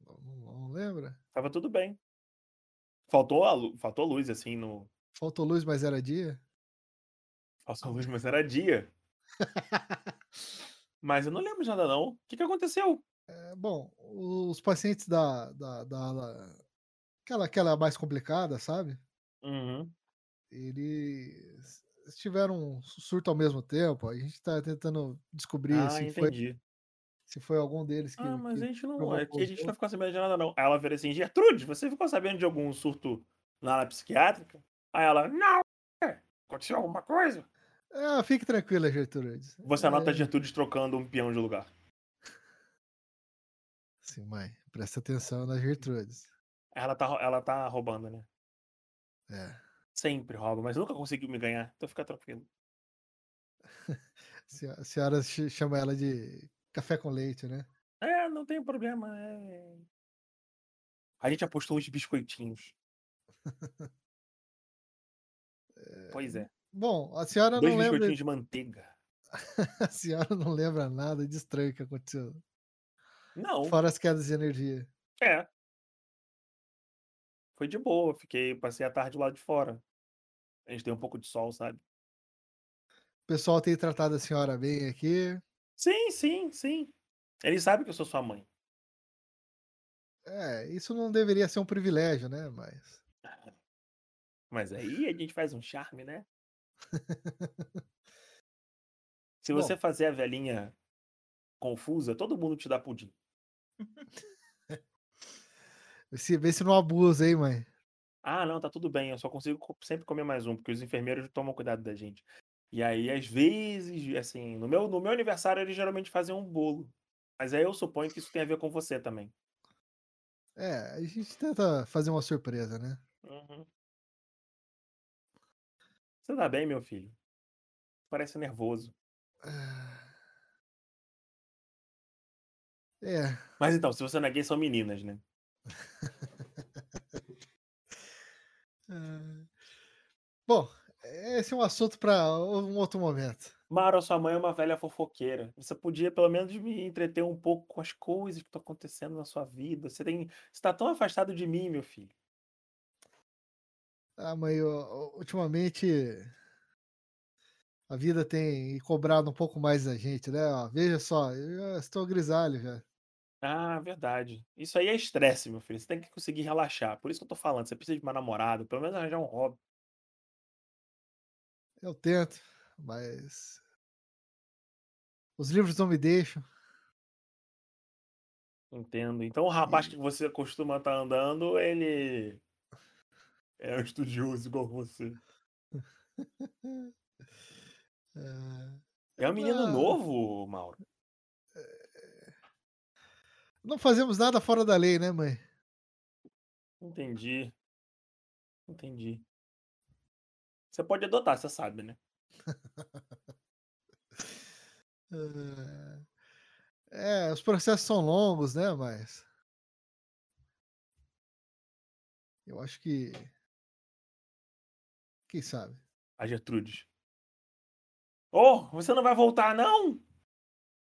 Não, não- lembra? Tava tudo bem. Faltou a faltou luz, assim, no. Faltou luz, mas era dia? Faltou luz, mas era dia. Mas eu não lembro de nada, não. O que, que aconteceu? É, bom, os pacientes da, da, da ala- aquela, aquela mais complicada, sabe? Uhum. Eles tiveram um surto ao mesmo tempo. A gente tá tentando descobrir Ah, se, foi, entendi. se foi algum deles que. Ah, mas que a gente não. provocou Aqui a gente não ficou sabendo de nada, não. Aí ela vira assim, Gertrude, você ficou sabendo de algum surto na área psiquiátrica? Aí ela, não! é, Aconteceu alguma coisa? Ah, fique tranquila, Gertrudes. Você anota a É, Gertrudes trocando um peão de lugar. Sim, mãe, presta atenção na Gertrudes. Ela tá, ela tá roubando, né? É. Sempre rouba, mas nunca conseguiu me ganhar. Então fica tranquilo. A senhora ch- chama ela de café com leite, né? É, não tem problema. é. A gente apostou uns biscoitinhos. Pois é. Bom, a senhora Dois não lembra. biscoitinhos de manteiga. A senhora não lembra nada de estranho que aconteceu. Não, Fora as quedas de energia. é. Foi de boa. Fiquei, passei a tarde lá de fora. A gente tem um pouco de sol, sabe? O pessoal tem tratado a senhora bem aqui. Sim, sim, sim. Ele sabe que eu sou sua mãe. É, isso não deveria ser um privilégio, né? Mas. Mas aí a gente faz um charme, né? Se Bom. você fazer a velhinha confusa, todo mundo te dá pudim. Se, vê se não abusa, hein, mãe? Ah, não, tá tudo bem, eu só consigo co- sempre comer mais um, porque os enfermeiros tomam cuidado da gente. E aí, às vezes, assim, no meu, no meu aniversário eles geralmente fazem um bolo. Mas aí eu suponho que isso tem a ver com você também. É, a gente tenta fazer uma surpresa, né? Uhum. Você tá bem, meu filho? Parece nervoso. É, Mas então, se você não é gay, são meninas, né? é. Bom, esse é um assunto para um outro momento. Mara, sua mãe é uma velha fofoqueira. Você podia pelo menos me entreter um pouco com as coisas que estão acontecendo na sua vida. Você tem, você tá tão afastado de mim, meu filho. Ah, mãe, eu- ultimamente a vida tem cobrado um pouco mais da gente, né? Ó, veja só, eu já estou grisalho já. Ah, verdade. Isso aí é estresse, meu filho. Você tem que conseguir relaxar. Por isso que eu tô falando. Você precisa de uma namorada, pelo menos arranjar um hobby. Eu tento, mas os livros não me deixam. Entendo. Então o rapaz que você costuma estar andando, ele é um estudioso igual você. É, É um menino Ah. novo, Mauro. Não fazemos nada fora da lei, né, mãe? Entendi. Entendi. Você pode adotar, você sabe, né? É, os processos são longos, né? Mas eu acho que quem sabe? A Gertrudes. Oh, você não vai voltar, não?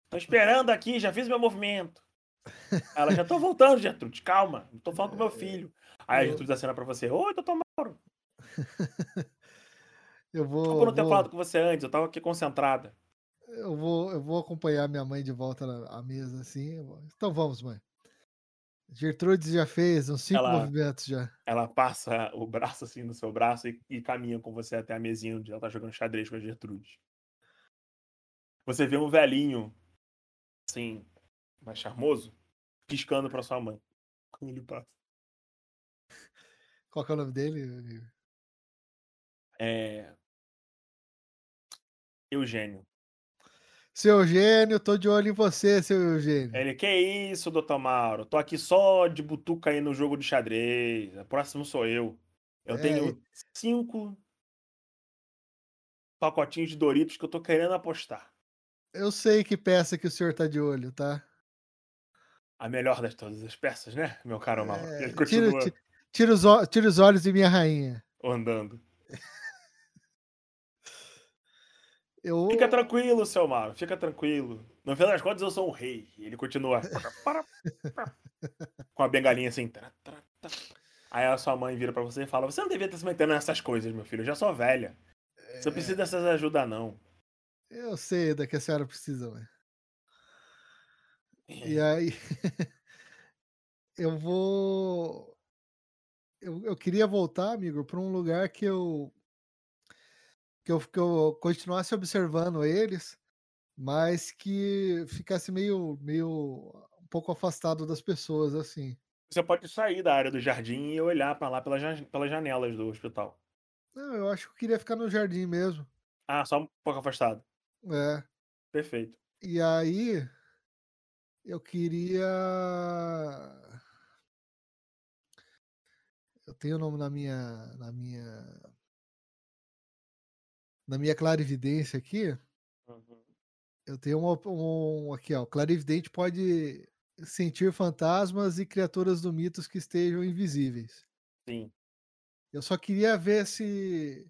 Tô esperando aqui, já fiz meu movimento. Ela, já tô voltando, Gertrudes, calma. Não tô falando com meu filho. Aí a Gertrudes acena pra você. Oi, doutor Mauro. Eu vou, Desculpa não ter vou- falado com você antes, eu tava aqui concentrada. eu vou, eu vou acompanhar minha mãe de volta à mesa, assim. Então vamos, mãe. Gertrudes já fez uns cinco Ela- movimentos já. Ela passa o braço assim no seu braço e, e caminha com você até a mesinha onde ela tá jogando xadrez com a Gertrudes. Você vê um velhinho, assim, mais charmoso, piscando pra sua mãe. Quando ele passa. Qual que é o nome dele? É. Eugênio. Seu Eugênio, tô de olho em você, seu Eugênio. Ele, que isso, doutor Mauro? Tô aqui só de butuca aí no jogo de xadrez. O próximo sou eu. Eu É, tenho cinco pacotinhos de Doritos que eu tô querendo apostar. Eu sei que peça que o senhor tá de olho, tá? A melhor das todas as peças, né, meu caro Mauro? É, Ele tira, continua ti- tira os, tira os olhos de minha rainha. andando. Eu, Fica tranquilo, seu Mauro, fica tranquilo. No final das contas, eu sou um rei. E ele continua com a bengalinha assim. Aí a sua mãe vira pra você e fala: Você não devia estar se metendo nessas coisas, meu filho. Eu já sou velha. Você não precisa dessas ajudas, não. eu sei da que a senhora precisa, mãe. E É. aí, eu vou. Eu, eu queria voltar, amigo, para um lugar que eu, que eu que eu continuasse observando eles, mas que ficasse meio, meio um pouco afastado das pessoas, assim. Você pode sair da área do jardim e olhar pra lá pelas, pelas janelas do hospital. Não, eu acho que eu queria ficar no jardim mesmo. Ah, só um pouco afastado. É. Perfeito. E aí, eu queria. Eu tenho o nome na minha. Na minha. Na minha clarividência aqui. Uhum. Eu tenho uma, um. Aqui, ó. Clarividente pode sentir fantasmas e criaturas do mitos que estejam invisíveis. Sim. Eu só queria ver se.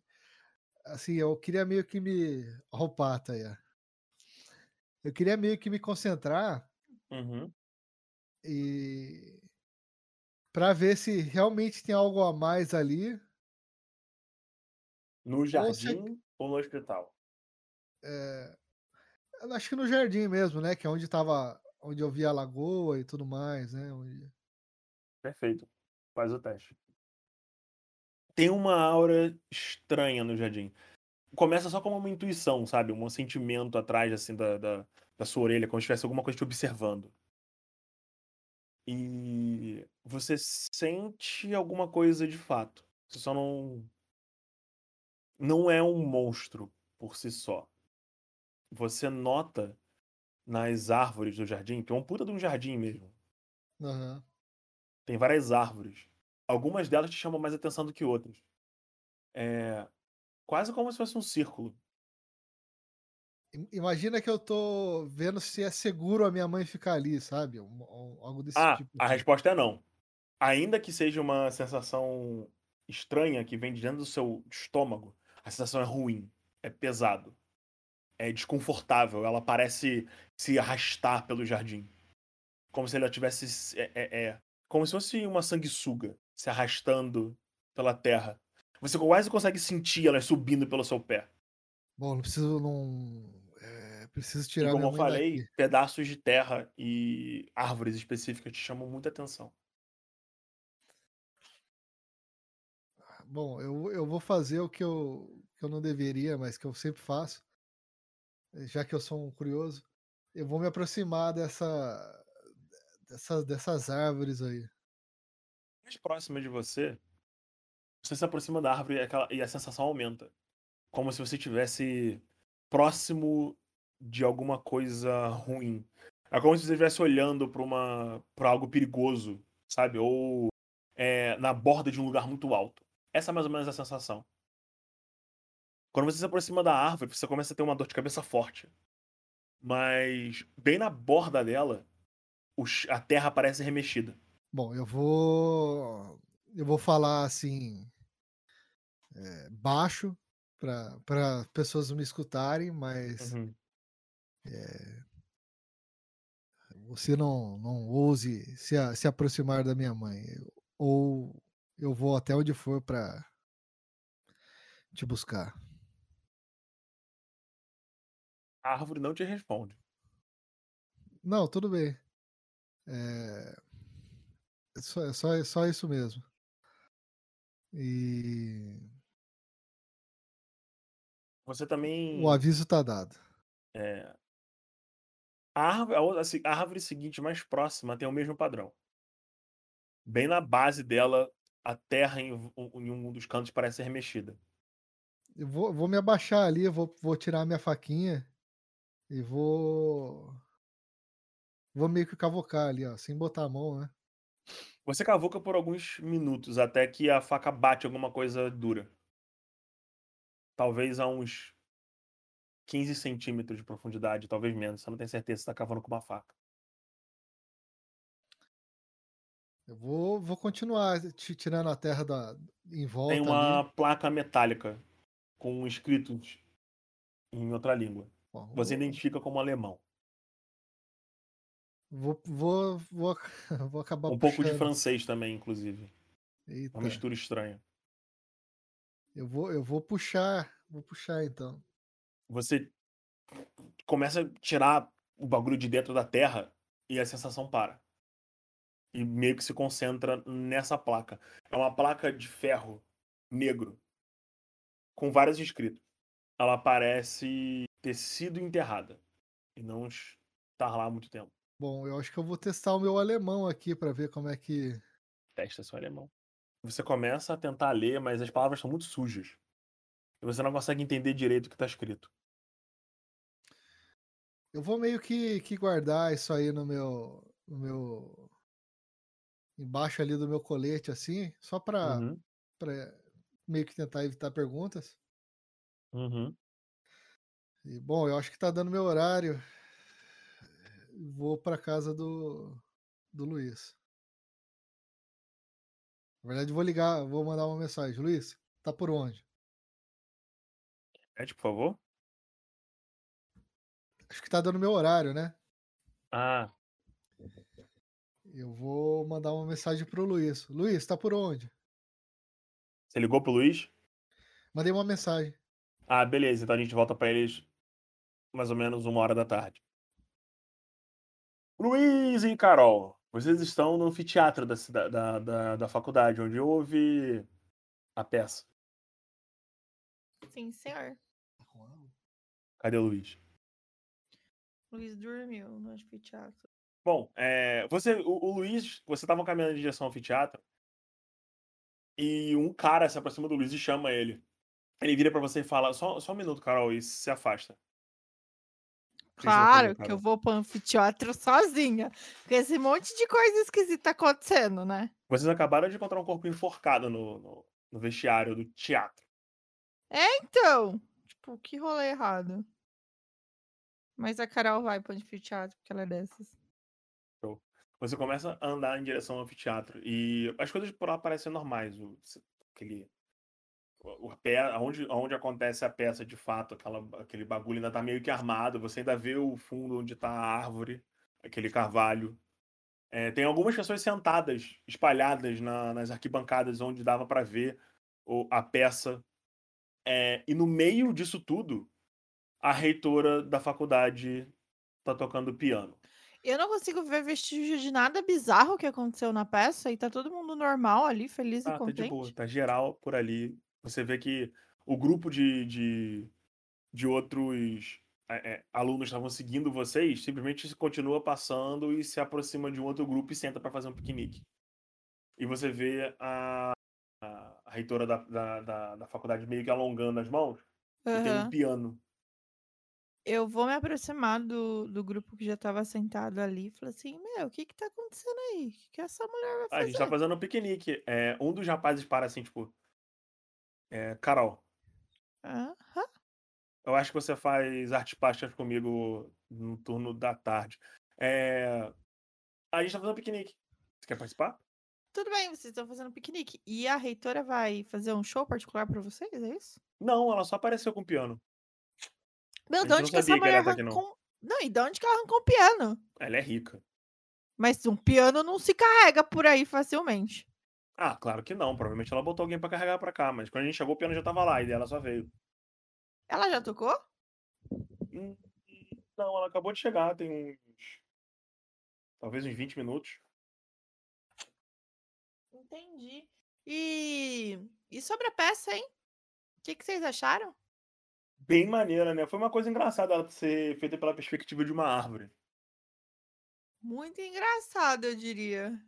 Assim, eu queria meio que me. Pato aí. Eu queria meio que me concentrar Uhum. e para ver se realmente tem algo a mais ali. No se- jardim ou no hospital? é, acho que no jardim mesmo, né? Que é onde tava, onde eu vi a lagoa e tudo mais, né? onde- Perfeito. Faz o teste. Tem uma aura estranha no jardim. Começa só como uma intuição, sabe? Um sentimento atrás, assim, da, da, da sua orelha, como se tivesse alguma coisa te observando. E você sente alguma coisa de fato. Você só não. Não é um monstro por si só. Você nota nas árvores do jardim, que é um puta de um jardim mesmo. Aham. Tem várias árvores. Algumas delas te chamam mais atenção do que outras. É quase como se fosse um círculo. Im- Imagina que eu tô vendo se é seguro a minha mãe ficar ali, sabe? Um- um- algo desse Ah, tipo. a assim. resposta é não. Ainda que seja uma sensação estranha que vem de dentro do seu estômago, a sensação é ruim, é pesado, é desconfortável. Ela parece se arrastar pelo jardim. Como se ela tivesse. se- É, é- é- como se fosse uma sanguessuga se arrastando pela terra. Você quase consegue sentir ela subindo pelo seu pé. Bom, não preciso não. Preciso E tirar como minha eu falei, daqui. pedaços de terra e árvores específicas te chamam muita atenção. Bom, eu, eu vou fazer o que eu, que eu não deveria, mas que eu sempre faço. Já que eu sou um curioso, eu vou me aproximar dessa, dessas, dessas árvores aí. mais próxima de você, você se aproxima da árvore e, aquela- e a sensação aumenta. Como se você estivesse próximo de alguma coisa ruim. É como se você estivesse olhando para uma para algo perigoso, sabe? Ou é, na borda de um lugar muito alto. Essa é mais ou menos a sensação. Quando você se aproxima da árvore, você começa a ter uma dor de cabeça forte. Mas bem na borda dela, a terra parece remexida. Bom, eu vou. Eu vou falar assim. é, baixo, para pessoas me escutarem, mas Uhum. Você não, não ouse se, a- se aproximar da minha mãe. Ou eu vou até onde for para te buscar. A árvore não te responde. Não, tudo bem. É, é só, é só, é só isso mesmo. E Você também. o aviso tá dado. é, a, árvore, a, outra- a árvore seguinte, mais próxima, tem o mesmo padrão. Bem na base dela, a terra em, um- em um dos cantos parece ser remexida. Eu vou, vou me abaixar ali, vou, vou tirar minha faquinha e vou. Vou meio que cavocar ali, ó, sem botar a mão, né? Você cavuca por alguns minutos até que a faca bate alguma coisa dura. Talvez a uns 15 centímetros de profundidade, talvez menos. Você não tem certeza se está cavando com uma faca. Eu vou, vou continuar ti- tirando a terra da, em volta Tem uma ali. placa metálica com escritos em outra língua. Bom, Você vou, identifica como alemão. vou, vou, vou, vou acabar Um pouco de puxando. francês também, inclusive. Eita, Uma mistura estranha. eu vou, eu vou puxar, vou puxar então. Você começa a tirar o bagulho de dentro da terra e a sensação para. E meio que se concentra nessa placa. É uma placa de ferro negro com vários escritos. Ela parece ter sido enterrada e não estar lá há muito tempo. Bom, eu acho que eu vou testar o meu alemão aqui para ver como é que. Testa seu alemão. Você começa a tentar ler, mas as palavras são muito sujas. E você não consegue entender direito o que está escrito. Eu vou meio que, que guardar isso aí no meu, no meu. Embaixo ali do meu colete, assim, só para Uhum, meio que tentar evitar perguntas. uhum. E, bom, eu acho que tá dando meu horário. Vou para casa do, do Luiz. Na verdade, vou ligar, vou mandar uma mensagem. Luiz, tá por onde? Repete, por favor. Acho que tá dando meu horário, né? Ah, Eu vou mandar uma mensagem pro Luiz. Luiz, tá por onde? você ligou pro Luiz? Mandei uma mensagem. Ah, beleza. Então a gente volta pra eles mais ou menos uma hora da tarde. Luiz e Carol, vocês estão no anfiteatro da, da, da, da faculdade, onde houve a peça. Sim, senhor. Cadê o Luiz? Luiz dormiu no anfiteatro. Bom, é, você, o, o Luiz, você estava caminhando em direção ao anfiteatro E um cara se aproxima do Luiz e chama ele. Ele vira pra você e fala: Só, só um minuto, Carol, e se afasta. Claro que eu vou pro anfiteatro sozinha. Com esse monte de coisa esquisita acontecendo, né? Vocês acabaram de encontrar um corpo enforcado no, no, no vestiário do teatro. Então, tipo, que rolê errado. Mas a Carol vai pro anfiteatro porque ela é dessas. Você começa a andar em direção ao anfiteatro e as coisas por lá parecem normais. O, aquele, o pé, onde, onde acontece a peça de fato, aquela, aquele bagulho ainda tá meio que armado. Você ainda vê o fundo onde tá a árvore, aquele carvalho. É, tem algumas pessoas sentadas, espalhadas na- nas arquibancadas onde dava para ver o- a peça. É, e no meio disso tudo, a reitora da faculdade tá tocando piano. Eu não consigo ver vestígio de nada bizarro que aconteceu na peça e tá todo mundo normal ali, feliz e Ah, tá de contente. boa, tá geral por ali. Você vê que o grupo de, de, de outros é, é, alunos estavam seguindo vocês, simplesmente continua passando e se aproxima de um outro grupo e senta para fazer um piquenique. E você vê a, a, a reitora da, da, da, da faculdade meio que alongando as mãos e tem um piano. Eu vou me aproximar do, do grupo que já tava sentado ali e falar assim: Meu, o que que tá acontecendo aí? O que, que essa mulher vai Ah, a fazer? gente tá fazendo um piquenique. É, um dos rapazes para assim, tipo. É, Carol, Aham. Eu acho que você faz artes plásticas comigo no turno da tarde. É... A gente tá fazendo piquenique. Você quer participar? Tudo bem, vocês estão fazendo piquenique. E a reitora vai fazer um show particular pra vocês, é isso? Não, ela só apareceu com o piano. Meu, de onde que essa mulher tá não. arrancou. Não, e de onde que ela arrancou um piano? Ela é rica. Mas um piano não se carrega por aí facilmente. Ah, claro que não. Provavelmente ela botou alguém pra carregar pra cá. Mas quando a gente chegou, o piano já tava lá e ela só veio. Ela já tocou? Hum, Não, ela acabou de chegar. Tem uns. Talvez uns 20 minutos. Entendi. E, e sobre a peça, hein? O que, que vocês acharam? Bem maneira, né? Foi uma coisa engraçada ela ser feita pela perspectiva de uma árvore. Muito engraçado, eu diria.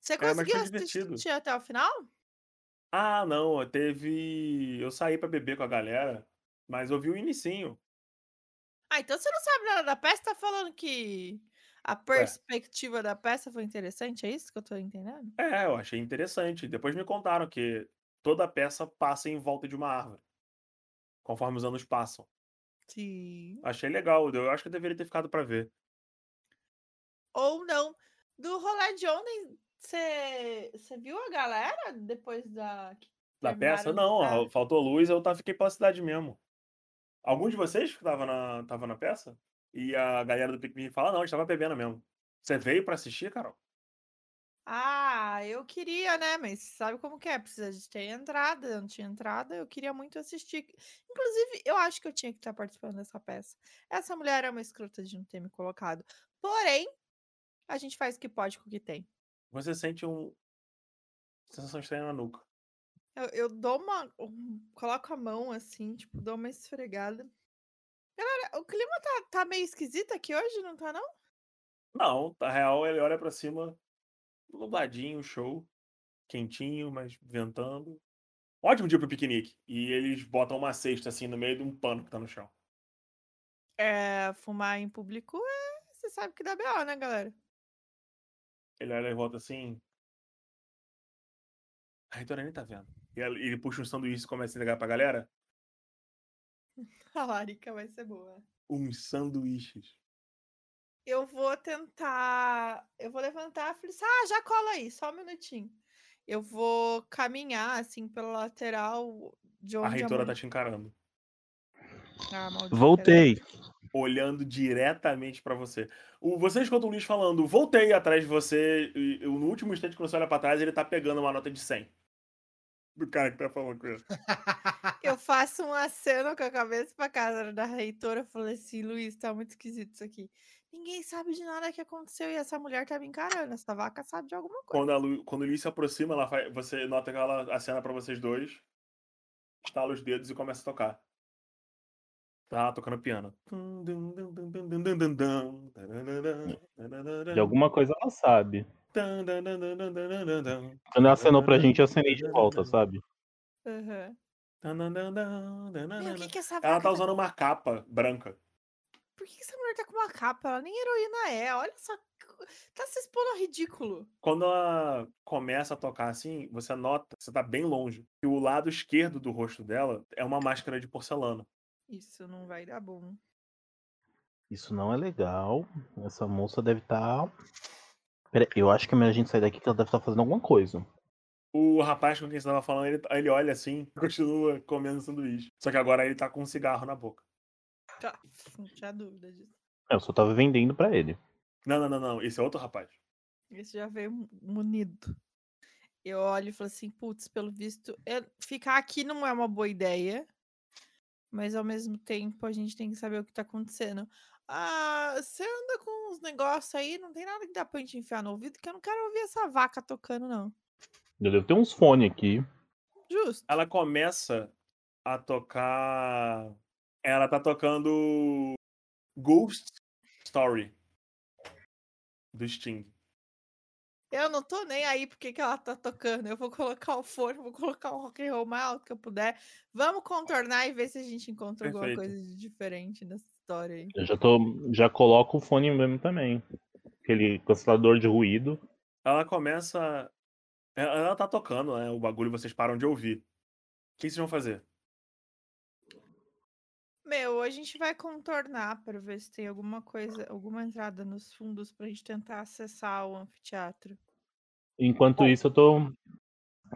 Você É, conseguiu divertido. assistir até o final? Ah, não. Teve. Eu saí pra beber com a galera, mas eu vi o inicinho. Ah, então você não sabe nada da peça, tá falando que a perspectiva da peça foi interessante, é isso que eu tô entendendo? É, eu achei interessante. Depois me contaram que toda a peça passa em volta de uma árvore. Conforme os anos passam. Sim. Achei legal. Eu acho que eu deveria ter ficado pra ver. Ou não. Do rolê de ontem, você viu a galera depois da. Da peça, não. Faltou luz, eu tava, fiquei pela cidade mesmo. Alguns de vocês que estavam na, tava na peça? E a galera do piquenique fala, não, a gente tava bebendo mesmo. Você veio pra assistir, Carol? Ah, eu queria, né? Mas sabe como que é? Precisa de ter entrada. Eu não tinha entrada, eu queria muito assistir. Inclusive, eu acho que eu tinha que estar participando dessa peça. Essa mulher é uma escrota de não ter me colocado. Porém, a gente faz o que pode com o que tem. Você sente um. Sensação estranha na nuca. Eu, eu dou uma. um- coloco a mão assim, tipo, dou uma esfregada. Galera, o clima tá, tá meio esquisito aqui hoje, não tá, não? Não, na real, ele olha pra cima, nubladinho, show, quentinho, mas ventando. Ótimo dia pro piquenique. E eles botam uma cesta assim no meio de um pano que tá no chão. É, fumar em público é. Você sabe que dá B.O., né, galera? Ele olha e volta assim. A reitora nem tá vendo. E ele puxa um sanduíche e começa a entregar pra galera. A Larica vai ser boa. Uns sanduíches. Eu vou tentar. Eu vou levantar e falei assim: ah, já cola aí, só um minutinho. Eu vou caminhar assim pela lateral de onde A reitora mulher- tá te encarando. Ah, maldita, Voltei. Olhando diretamente pra você. O, você escuta o Luiz falando, voltei atrás de você. E, e no último instante, quando você olha pra trás, ele tá pegando uma nota de 100. Do cara que tá falando com ele. Eu faço um aceno com a cabeça pra casa da reitora. Eu falei assim: Luiz, tá muito esquisito isso aqui. Ninguém sabe de nada que aconteceu e essa mulher tá me encarando. Essa vaca sabe de alguma coisa. Quando, a Lu, quando o Luiz se aproxima, ela faz, você nota que ela acena pra vocês dois, estala os dedos e começa a tocar. Tá tocando piano. De alguma coisa ela sabe. Quando ela acenou pra gente, eu acenei de volta, sabe? Meu, o que que essa Ela vaca tá usando uma capa branca. Por que essa mulher tá com uma capa? Ela nem heroína é. Olha só. Tá se expondo ao ridículo. Quando ela começa a tocar assim, você nota, você tá bem longe, que o lado esquerdo do rosto dela é uma máscara de porcelana. Isso não vai dar bom. Isso não é legal. Essa moça deve estar. Pera, eu acho que é melhor a gente sair daqui que ela deve estar fazendo alguma coisa. O rapaz com quem você tava falando, ele, ele olha assim, continua comendo sanduíche. Só que agora ele tá com um cigarro na boca. Tá, não tinha dúvida disso. É, Eu só tava vendendo pra ele. Não, não, não, não. Esse é outro rapaz. Esse já veio mu- munido. Eu olho e falo assim, putz, pelo visto, eu- ficar aqui não é uma boa ideia. Mas ao mesmo tempo a gente tem que saber o que tá acontecendo. Ah, você anda com uns negócios aí, não tem nada que dá pra gente enfiar no ouvido, que eu não quero ouvir essa vaca tocando, não. Eu devo ter uns fones aqui. Justo. Ela começa a tocar. Ela tá tocando Ghost Story do Sting. Eu não tô nem aí porque que ela tá tocando. Eu vou colocar o fone, vou colocar o rock and roll mais alto que eu puder. Vamos contornar e ver se a gente encontra alguma Perfeito. coisa de diferente nessa história aí. Eu já tô. Já coloco o fone mesmo também. Aquele cancelador de ruído. Ela começa. Ela ela tá tocando, né? O bagulho vocês param de ouvir. O que vocês vão fazer? Meu, a gente vai contornar para ver se tem alguma coisa, alguma entrada nos fundos pra gente tentar acessar o anfiteatro. Enquanto Bom, isso, eu tô.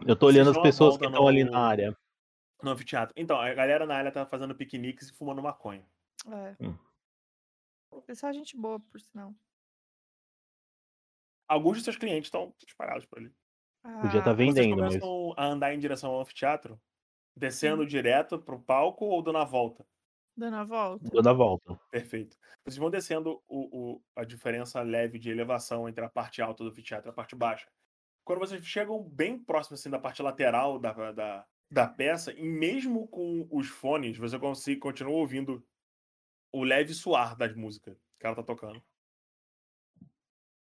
Eu tô vocês olhando as pessoas que estão ali na área. No anfiteatro. Então, a galera na área tá fazendo piqueniques e fumando maconha. É. Hum. Pessoal é gente boa, por sinal. Alguns dos seus clientes estão espalhados por ali. Podia estar Ah, Vocês vendendo, mas. começam a andar em direção ao anfiteatro, descendo Sim. direto pro palco ou dando a volta? Dando a volta. Dando a volta. Perfeito. Vocês vão descendo o, o- a diferença leve de elevação entre a parte alta do anfiteatro e a parte baixa. Quando vocês chegam bem próximo assim, da parte lateral da, da, da peça, e mesmo com os fones, você consegue, continua ouvindo o leve suar das músicas que ela tá tocando.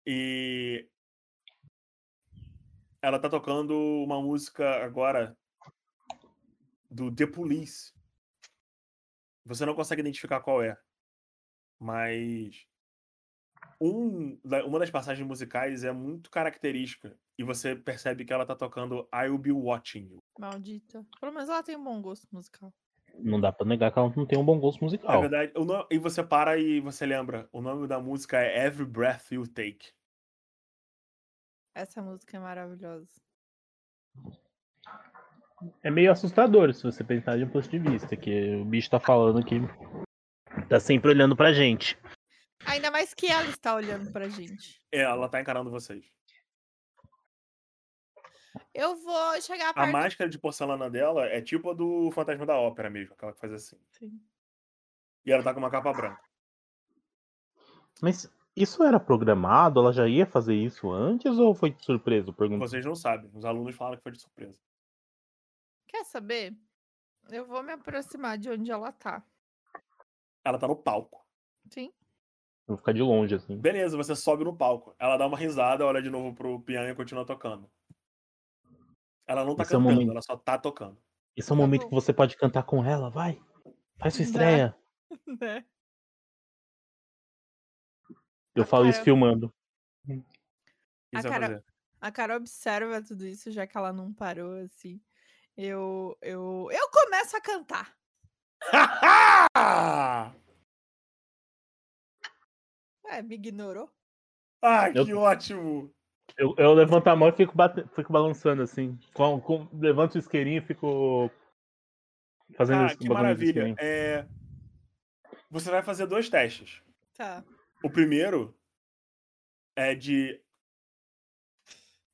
E ela tá tocando uma música agora do The Police. Você não consegue identificar qual é. Mas um, uma das passagens musicais é muito característica. E você percebe que ela tá tocando I'll Be Watching You. Maldita. Pelo menos ela tem um bom gosto musical. Não dá pra negar que ela não tem um bom gosto Na musical. verdade, o no- e você para e você lembra. O nome da música é Every Breath You Take. Essa música é maravilhosa. É meio assustador se você pensar de um ponto de vista, que o bicho tá falando que tá sempre olhando pra gente. Ainda mais que ela está olhando pra gente. É, ela tá encarando vocês. Eu vou chegar A perto. máscara de porcelana dela é tipo a do Fantasma da Ópera mesmo, aquela que faz assim. Sim. E ela tá com uma capa branca. Mas isso era programado? Ela já ia fazer isso antes ou foi de surpresa? Pergunto. Vocês não sabem. Os alunos falam que foi de surpresa. Quer saber? Eu vou me aproximar de onde ela tá. Ela tá no palco. Sim. Vou ficar de longe, assim. Beleza, você sobe no palco. Ela dá uma risada, olha de novo pro piano e continua tocando. Ela não tá Esse é cantando, momento. ela só tá tocando. Esse é o Tá momento bom. que você pode cantar com ela, vai. Faz sua Dá. estreia. Né? Eu A falo isso filmando. A cara-? A cara observa tudo isso, já que ela não parou, assim. Eu, eu, eu começo a cantar. Ué, me ignorou? ah, Eu- que ótimo! Eu, eu levanto a mão e fico, bate- fico balançando assim. Com, com- levanto o isqueirinho e fico fazendo Ah, isso. que maravilha. É... Você vai fazer dois testes. Tá. O primeiro é de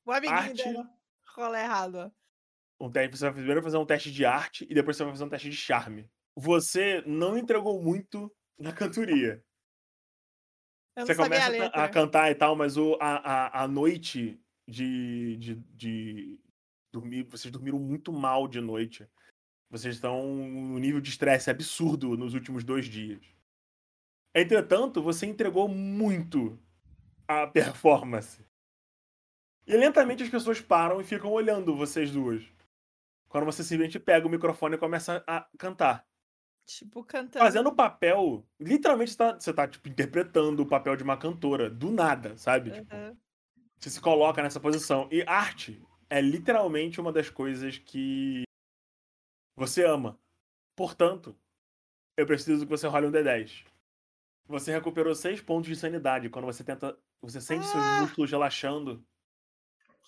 O amiguinho Arte. dela. Rola errado, ó. Um teste. Você vai primeiro fazer um teste de arte e depois você vai fazer um teste de charme. Você não entregou muito na cantoria. Você começa a, a cantar e tal, mas o, a, a, a noite de, de, de dormir, vocês dormiram muito mal de noite. Vocês estão num nível de estresse absurdo nos últimos dois dias. Entretanto, você entregou muito a performance. E lentamente as pessoas param e ficam olhando vocês duas. Quando você simplesmente pega o microfone e começa a cantar. Tipo, cantando. Fazendo o papel. Literalmente você tá, você tá tipo, interpretando o papel de uma cantora. Do nada, sabe? Tipo, Aham. você se coloca nessa posição. E arte é literalmente uma das coisas que você ama. Portanto, eu preciso que você role um D10. Você recuperou 6 pontos de sanidade quando você tenta. Você sente seus Ah! músculos relaxando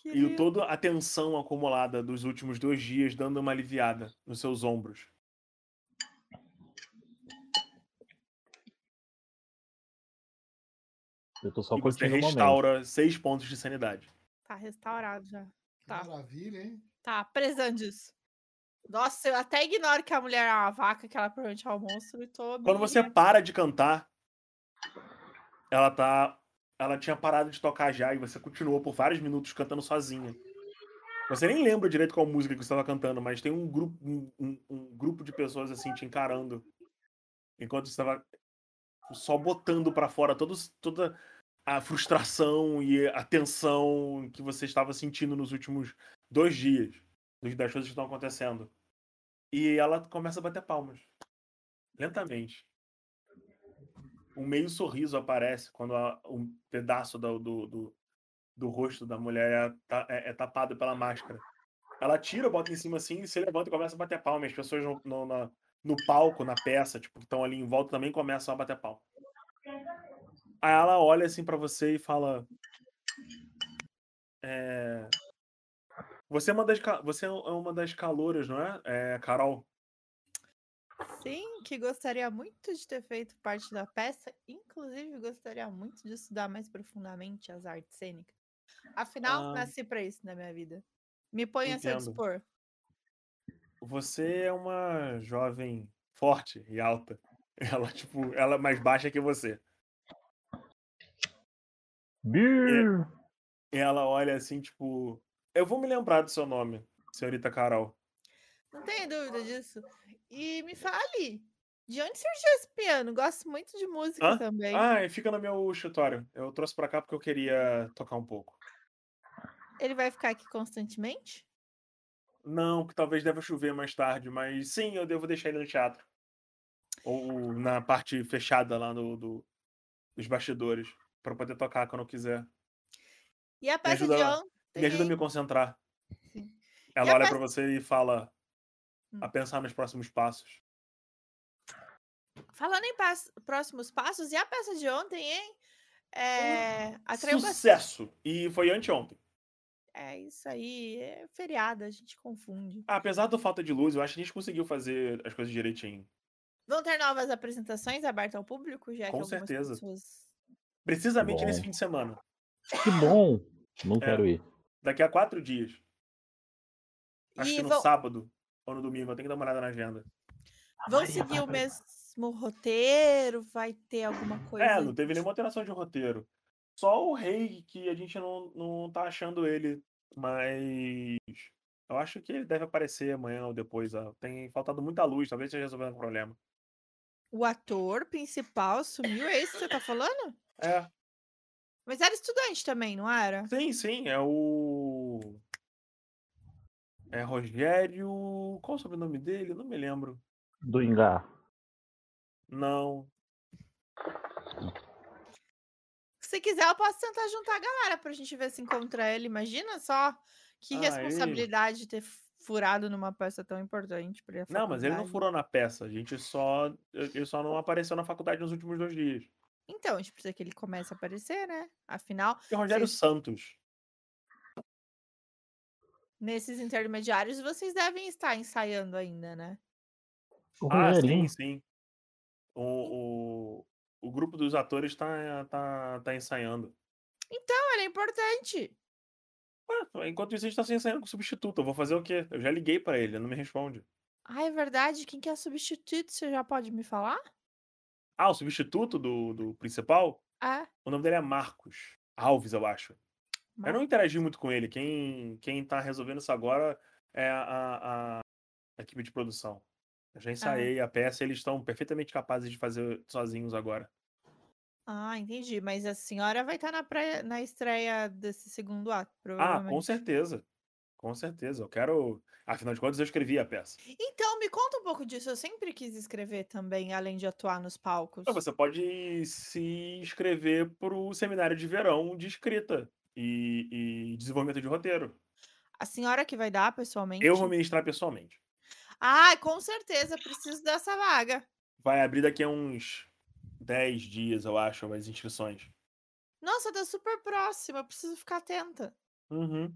Que e toda a tensão acumulada dos últimos dois dias dando uma aliviada nos seus ombros. Eu tô só e você curtindo o momento. restaura 6 pontos de sanidade. Tá restaurado já. Tá. Maravilha, hein? Tá, precisando disso. Nossa, eu até ignoro que a mulher é uma vaca, que ela provavelmente é um monstro e tô. Quando você para de cantar, ela tá. Ela tinha parado de tocar já e você continuou por vários minutos cantando sozinha. Você nem lembra direito qual música que você estava cantando, mas tem um grupo, um, um- um grupo de pessoas assim te encarando. Enquanto você estava só botando pra fora todos, toda a frustração e a tensão que você estava sentindo nos últimos dois dias das coisas que estão acontecendo. E ela começa a bater palmas. Lentamente. Um meio sorriso aparece quando a- um pedaço do, do, do, do rosto da mulher é, é- é tapado pela máscara. Ela tira, bota em cima assim, se levanta e começa a bater palma. As pessoas no, no, no palco, na peça, tipo, que estão ali em volta também começam a bater palma. Aí ela olha assim pra você e fala. É... Você, é uma das, você é uma das calouras, não é? é Carol? Sim, que gostaria muito de ter feito parte da peça. Inclusive, gostaria muito de estudar mais profundamente as artes cênicas. Afinal, Ah. nasci pra isso na minha vida. Me ponha a seu dispor. Você é uma jovem forte e alta. Ela, tipo, ela é mais baixa que você. Beer! E ela olha assim, tipo. Eu vou me lembrar do seu nome, senhorita Carol. Não tenho dúvida disso. E me fale, de onde surgiu esse piano? Gosto muito de música Hã? também. Ah, e fica no meu escritório. Eu trouxe pra cá porque eu queria tocar um pouco. Ele vai ficar aqui constantemente? Não, que talvez deva chover mais tarde, mas sim, eu devo deixar ele no teatro. Ou na parte fechada lá no, do, dos bastidores. Pra poder tocar quando eu quiser. E a peça de ontem? Me ajuda a me concentrar. Sim. Ela olha peça- pra você e fala a Hum. pensar nos próximos passos. Falando em pas- próximos passos, e a peça de ontem, hein? É, atraiu bastante. Sucesso! E foi anteontem. É isso aí, é feriado, a gente confunde. Apesar da falta de luz, eu acho que a gente conseguiu fazer as coisas direitinho. Vão ter novas apresentações abertas ao público, já Com certeza. pessoas. Precisamente nesse fim de semana. Que bom! Não É. quero ir. Daqui a quatro dias. Acho E que no vão, sábado ou no domingo. Eu tenho que dar uma olhada na agenda. vão Maria, seguir o mesmo roteiro? Vai ter alguma coisa? É, não teve nenhuma alteração de roteiro. Só o rei que a gente não, não tá achando ele. Mas eu acho que ele deve aparecer amanhã ou depois. ó. Tem faltado muita luz, talvez esteja resolvendo o problema. O ator principal sumiu, é isso que você tá falando? É, Mas era estudante também, não era? sim, sim, é o. É Rogério. Qual o sobrenome dele? Não me lembro. Do Ingá. Não. Se quiser, eu posso tentar juntar a galera pra gente ver se encontra ele. Imagina só que Ah, responsabilidade de ter furado numa peça tão importante pra Não, mas ele não furou na peça. A gente só. Ele só não apareceu na faculdade nos últimos dois dias. Então, a gente precisa que ele comece a aparecer, né? Afinal, E Rogério Sim. Santos. Nesses intermediários, vocês devem estar ensaiando ainda, né? O Ah, sim, sim. O, o, o grupo dos atores tá, tá, tá ensaiando. Então, ele é importante. Ué, enquanto isso, a gente tá se ensaiando com o substituto. Eu vou fazer o quê? Eu já liguei pra ele, ele não me responde. Ah, é verdade. Quem que é substituto? Você já pode me falar? Ah, o substituto do, do principal? É. O nome dele é Marcos Alves, eu acho. Eu não interagi muito com ele. Quem, quem tá resolvendo isso agora é a, a, a equipe de produção. Eu já ensaiei a peça e eles estão perfeitamente capazes de fazer sozinhos agora. Ah, entendi. Mas a senhora vai estar na, pré- na estreia desse segundo ato, Ah, com provavelmente. certeza. Com certeza. Eu quero. Afinal de contas, eu escrevi a peça. Então, me conta um pouco disso. Eu sempre quis escrever também, além de atuar nos palcos. Então, você pode se inscrever para o seminário de verão de escrita e, e desenvolvimento de roteiro. A senhora que vai dar pessoalmente? Eu vou ministrar pessoalmente. Ah, com certeza, preciso dessa vaga. Vai abrir daqui a uns 10 dias, eu acho, as inscrições. Nossa, tá super próxima, eu preciso ficar atenta. Uhum.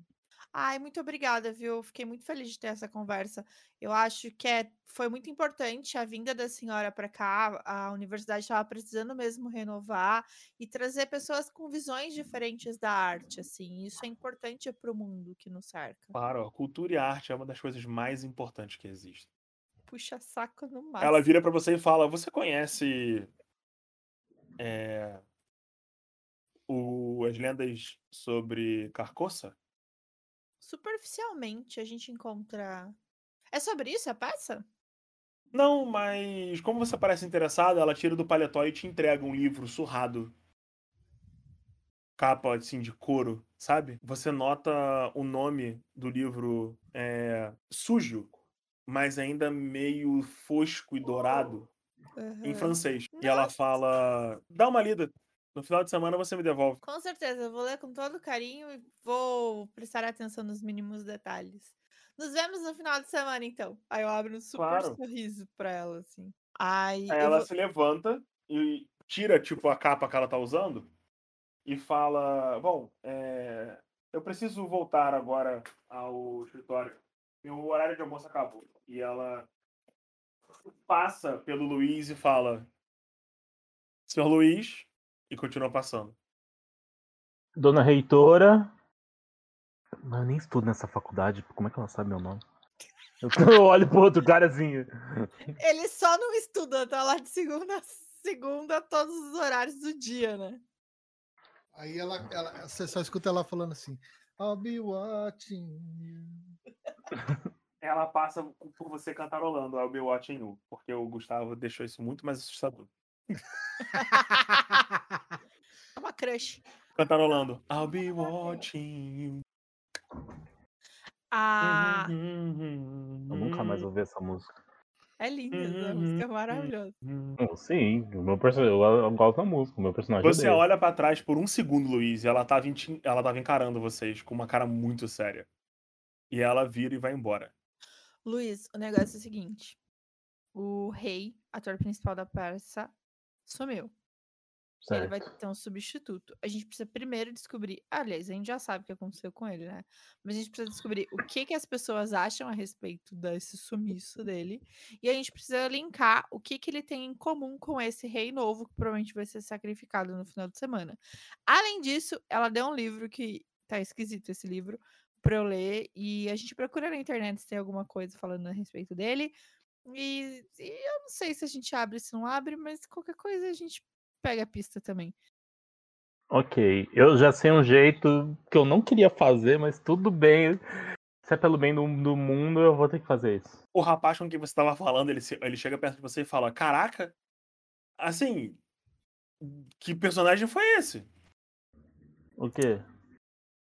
Ai, muito obrigada, viu? Fiquei muito feliz de ter essa conversa. Eu acho que é, foi muito importante a vinda da senhora para cá. A universidade estava precisando mesmo renovar e trazer pessoas com visões diferentes da arte, assim. Isso é importante para o mundo que nos cerca. Claro, cultura e arte é uma das coisas mais importantes que existem. Puxa saco no Ela máximo. vira pra você e fala: Você conhece é, o- as lendas sobre Carcoça? Superficialmente, a gente encontra. É sobre isso a peça? Não, mas como você parece interessado, ela tira do paletó e te entrega um livro surrado. Capa assim de couro, sabe? Você nota o nome do livro é, sujo, mas ainda meio fosco e dourado em Aham. francês. E ela Nossa. fala: dá uma lida. No final de semana você me devolve. Com certeza, eu vou ler com todo carinho e vou prestar atenção nos mínimos detalhes. Nos vemos no final de semana, então. Aí eu abro um super Claro. sorriso pra ela, assim. Aí Aí ela vou... se levanta e tira, tipo, a capa que ela tá usando e fala: Bom, é, eu preciso voltar agora ao escritório. Meu horário de almoço acabou. E ela passa pelo Luiz e fala: Senhor Luiz, e continua passando. Dona reitora. Mas eu nem estudo nessa faculdade, como é que ela sabe meu nome? Eu, eu olho pro outro cara assim. Ele só não estuda, tá lá de segunda a segunda, todos os horários do dia, né? Aí ela, ela, você só escuta ela falando assim: I'll be watching you. Ela passa por você cantarolando I'll be watching you, porque o Gustavo deixou isso muito mais assustador. É uma crush. Cantarolando I'll be watching you. Ah, Uhum. Eu nunca mais ouvi essa música. é linda, essa Uhum, música é maravilhosa. Sim, o meu personagem, eu, gosto da música, o meu personagem Você odeia. olha pra trás por um segundo, Luiz, e ela tava, enti- ela tava encarando vocês com uma cara muito séria. E ela vira e vai embora. Luiz, o negócio é o seguinte: o rei, ator principal da peça, sumiu. Ele Certo. vai ter um substituto. A gente precisa primeiro descobrir. Aliás, a gente já sabe o que aconteceu com ele, né? Mas a gente precisa descobrir o que, que as pessoas acham a respeito desse sumiço dele. E a gente precisa linkar o que, que ele tem em comum com esse rei novo, que provavelmente vai ser sacrificado no final de semana. Além disso, ela deu um livro que tá esquisito esse livro pra eu ler. E a gente procura na internet se tem alguma coisa falando a respeito dele. E, e eu não sei se a gente abre, se não abre, mas qualquer coisa a gente pega a pista também. Ok, eu já sei um jeito que eu não queria fazer, mas tudo bem. Se é pelo bem do, do mundo, eu vou ter que fazer isso. O rapaz com quem você tava falando, ele, ele chega perto de você e fala: Caraca, assim, que personagem foi esse? O quê?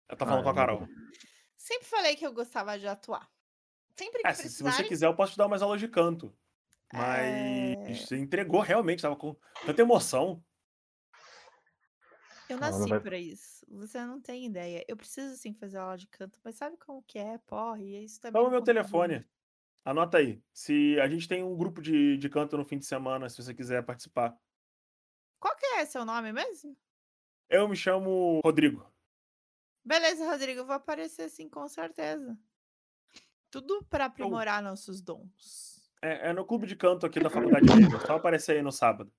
Ela tá falando Ah, com a eu Carol. Sempre falei que eu gostava de atuar. Sempre que É, se, se você quiser, eu posso te dar umas aulas de canto. Mas É. você entregou realmente, tava com tanta emoção. eu nasci vai- pra isso. Você não tem ideia. Eu preciso sim fazer aula de canto, mas sabe como que é, porra? E isso também. Toma me meu telefone. Anota aí. Se a gente tem um grupo de, de canto no fim de semana, se você quiser participar. Qual que é seu nome mesmo? Eu me chamo Rodrigo. Beleza, Rodrigo, eu vou aparecer sim, com certeza. Tudo pra aprimorar nossos dons. É, é no clube de canto aqui da faculdade mesmo. é Só aparecer aí no sábado.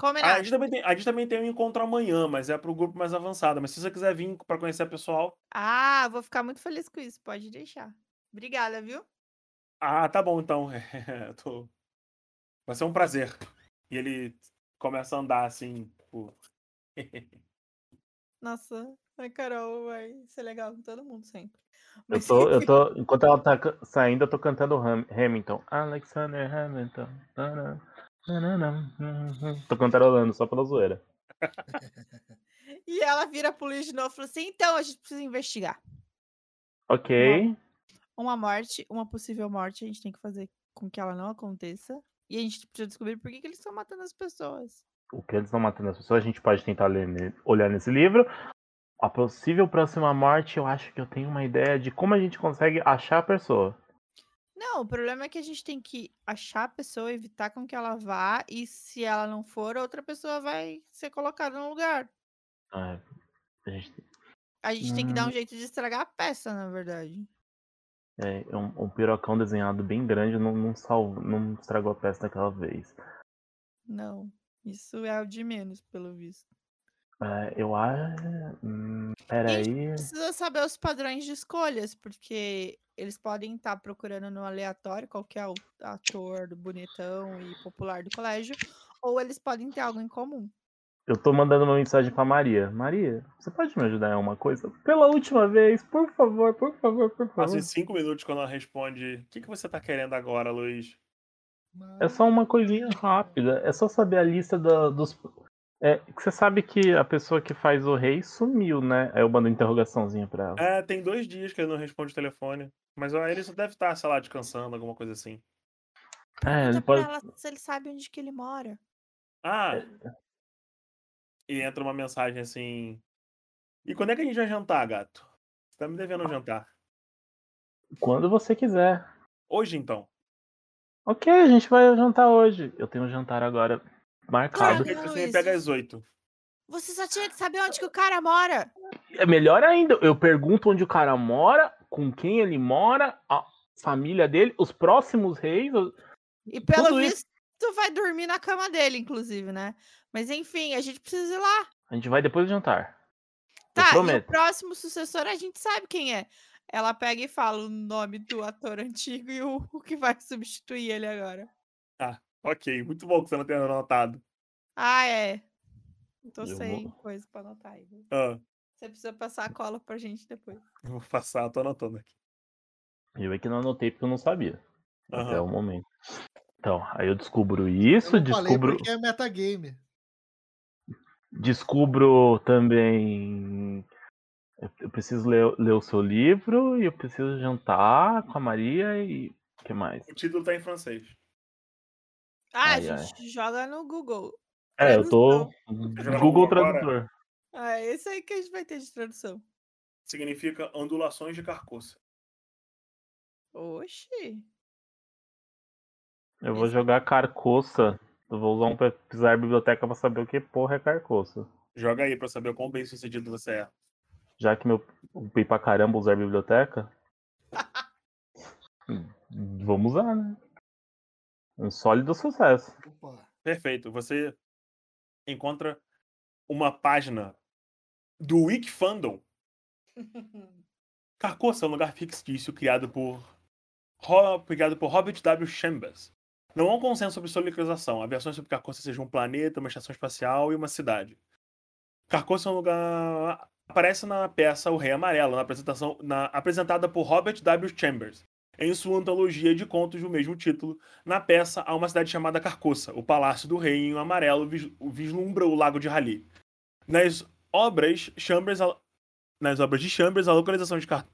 Ah, a, Combinado. gente também tem, a gente também tem um encontro amanhã, mas é pro grupo mais avançado. Mas se você quiser vir pra conhecer o pessoal. Ah, vou ficar muito feliz com isso. Pode deixar. Obrigada, viu? Ah, tá bom então. Tô- Vai ser um prazer. E ele começa a andar assim, tipo. Nossa, a Carol vai ser legal com todo mundo sempre. Eu Mas tô, eu tô, enquanto ela tá saindo, eu tô cantando Ham- Hamilton. Alexander Hamilton. Tô cantarolando só pela zoeira. E ela vira a polícia de novo e fala assim: então a gente precisa investigar. Ok. Uma morte, uma possível morte, a gente tem que fazer com que ela não aconteça. E a gente precisa descobrir por que, que eles estão matando as pessoas. O que eles estão matando as pessoas, a gente pode tentar ler olhar nesse livro. A possível próxima morte, eu acho que eu tenho uma ideia de como a gente consegue achar a pessoa. Não, o problema é que a gente tem que achar a pessoa, evitar com que ela vá, e se ela não for, outra pessoa vai ser colocada no lugar. Ah, a gente A gente tem que dar Hum. um jeito de estragar a peça, na verdade. É, é um, um pirocão desenhado bem grande não, não, salvo, não estragou a peça daquela vez. Não. Isso é o de menos, pelo visto. É, eu acho. Hum, peraí. precisa saber os padrões de escolhas, porque eles podem estar procurando no aleatório qual que é o ator do bonitão e popular do colégio, ou eles podem ter algo em comum. Eu tô mandando uma mensagem pra Maria. Maria, você pode me ajudar em uma coisa? Pela última vez, por favor, por favor, por favor. Passam cinco minutos quando ela responde: O que, que você tá querendo agora, Luiz? É só uma coisinha rápida. É só saber a lista da- dos. É, que você sabe que a pessoa que faz o rei sumiu, né? Aí eu mando interrogaçãozinha pra ela. É, tem dois dias que ele não responde o telefone. Mas ó, ele só deve estar, sei lá, descansando, alguma coisa assim. É, ele pode. ela se ele sabe onde que ele mora. Ah! E entra uma mensagem assim. E quando é que a gente vai jantar, gato? Você tá me devendo um jantar. Quando você quiser. Hoje então. Ok, a gente vai jantar hoje. Eu tenho um jantar agora marcado. Porque você me pega às oito. Você só tinha que saber onde que o cara mora. É melhor ainda, eu pergunto onde o cara mora, com quem ele mora, a família dele, os próximos reis. E pelo Tudo isso. visto, tu vai dormir na cama dele, inclusive, né? Mas enfim, a gente precisa ir lá. A gente vai depois do jantar. Eu Tá, e o próximo sucessor a gente sabe quem é. Ela pega e fala o nome do ator antigo e o, o que vai substituir ele agora. Ok, muito bom que você não tenha anotado. Ah, é. Tô Eu sem vou- coisa pra anotar aí. Ah, Você precisa passar a cola pra gente depois. eu vou passar, eu tô anotando aqui. Eu é que não anotei porque eu não sabia. Até Aham. o momento. Então, aí eu descubro Eu isso, falei descubro, porque é metagame. descubro também. Eu eu preciso ler, ler o seu livro e eu preciso jantar com a Maria e. O que mais? O título tá em francês. Ah, Ai, a ai. gente joga no Google. É, eu tô. Google? Tradutor. Ah, esse aí que a gente vai ter de tradução. Significa ondulações de carcoça. Oxi. Eu vou jogar carcoça. Eu vou usar um pesquisar biblioteca pra saber o que porra é carcoça. Joga aí pra saber o quão bem sucedido você é. Já que meu upei pra caramba usar biblioteca. Vamos usar, né? Um sólido sucesso. Opa. Perfeito. Você encontra uma página do Wikifandom. Carcoça é um lugar fictício criado por, criado por Robert W. Chambers. Não há um consenso sobre sua localização. Há versões sobre Carcoça seja um planeta, uma estação espacial e uma cidade. Carcoça é um lugar. Aparece na peça O Rei Amarelo, na apresentação, na- apresentada por Robert W. Chambers, em sua antologia de contos do mesmo título. Na peça, há uma cidade chamada Carcoça. O Palácio do Rei, em amarelo, vis- vislumbra o Lago de Raleigh. Nas obras, Chambers, nas obras de Chambers, a localização de Car-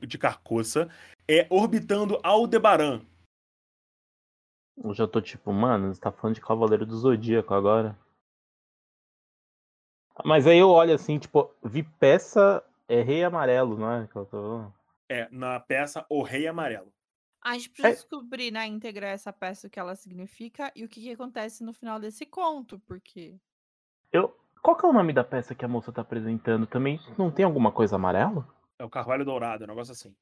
de Carcoça é orbitando Aldebaran. Eu já tô tipo, mano, você tá falando de Cavaleiro do Zodíaco agora. Mas aí eu olho assim, tipo, vi peça é rei amarelo, não é? Que eu tô... É, na peça O Rei Amarelo. A gente precisa É. descobrir na íntegra essa peça o que ela significa e o que, que acontece no final desse conto, porque. Eu... Qual que é o nome da peça que a moça tá apresentando? Também não tem alguma coisa amarela? É o Carvalho Dourado, é um negócio assim.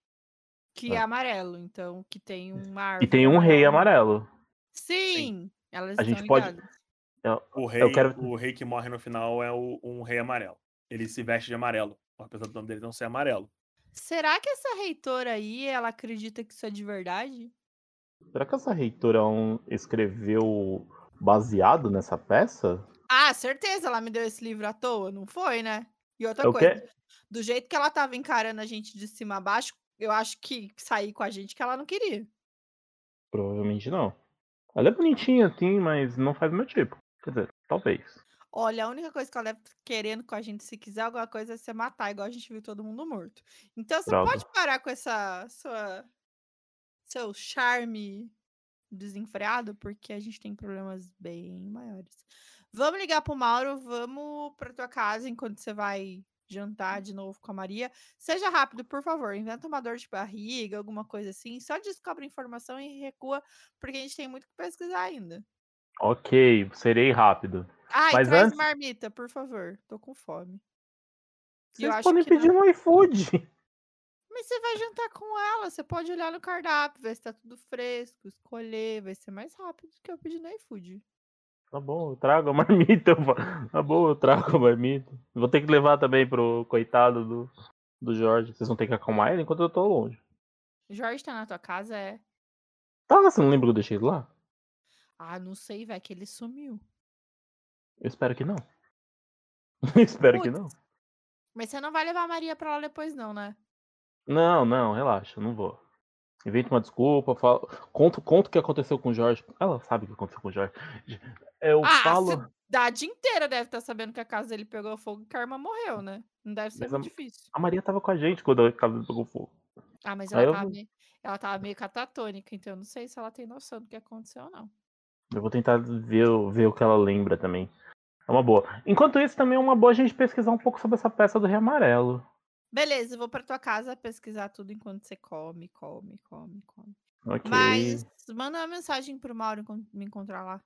Que é É. amarelo, então, que tem uma E árvore. tem um rei amarelo. Sim, elas A estão gente pode- ligadas. O rei, Eu quero- o rei que morre no final é o- um rei amarelo. Ele se veste de amarelo, apesar do nome dele não ser amarelo. Será que essa reitora aí, ela acredita que isso é de verdade? Será que essa reitora um, escreveu baseado nessa peça? Ah, certeza, ela me deu esse livro à toa, não foi, né? E outra É o coisa, quê? do jeito que ela tava encarando a gente de cima a baixo, eu acho que sair com a gente que ela não queria. Provavelmente não. Ela é bonitinha, assim, mas não faz o meu tipo. Quer dizer, talvez. Olha, a única coisa que ela deve querendo com a gente, se quiser alguma coisa, é se matar, igual a gente viu todo mundo morto. Então você Droga. pode parar com essa sua seu charme desenfreado, porque a gente tem problemas bem maiores. Vamos ligar pro Mauro, vamos pra tua casa enquanto você vai jantar de novo com a Maria. Seja rápido, por favor. Inventa uma dor de barriga, alguma coisa assim. Só descobre informação e recua, porque a gente tem muito que pesquisar ainda. Ok, serei rápido. E Mas traz antes- marmita, por favor. Tô com fome. Vocês podem que não- pedir no iFood. Mas você vai jantar com ela, você pode olhar no cardápio, ver se tá tudo fresco, escolher, vai ser mais rápido do que eu pedir no iFood. Tá bom, eu trago a marmita. Tá bom, eu trago a marmita. Vou ter que levar também pro coitado do, do Jorge. Vocês vão ter que acalmar ele enquanto eu tô longe. Jorge tá na tua casa, é? Tá, você não lembra que eu deixei ele lá? Ah, não sei, vai que ele sumiu. Eu espero que não. Eu espero que não. Mas você não vai levar a Maria pra lá depois, não, né? Não, não, relaxa, não vou. Inventa uma desculpa, fala, conta, conta o que aconteceu com o Jorge. Ela sabe o que aconteceu com o Jorge. Eu ah, falo. a cidade inteira deve estar sabendo que a casa dele pegou fogo e que a irmã morreu, né? Não deve ser Mas muito a- difícil. A Maria tava com a gente quando a casa pegou fogo. Ah, mas Aí ela eu tava, meio, ela tava meio catatônica, então eu não sei se ela tem noção do que aconteceu ou não. Eu vou tentar ver, ver o que ela lembra também. É uma boa. Enquanto isso, também é uma boa a gente pesquisar um pouco sobre essa peça do Rei Amarelo. Beleza, eu vou pra tua casa pesquisar tudo enquanto você come, come, come, come. Ok. Mas manda uma mensagem pro Mauro me encontrar lá.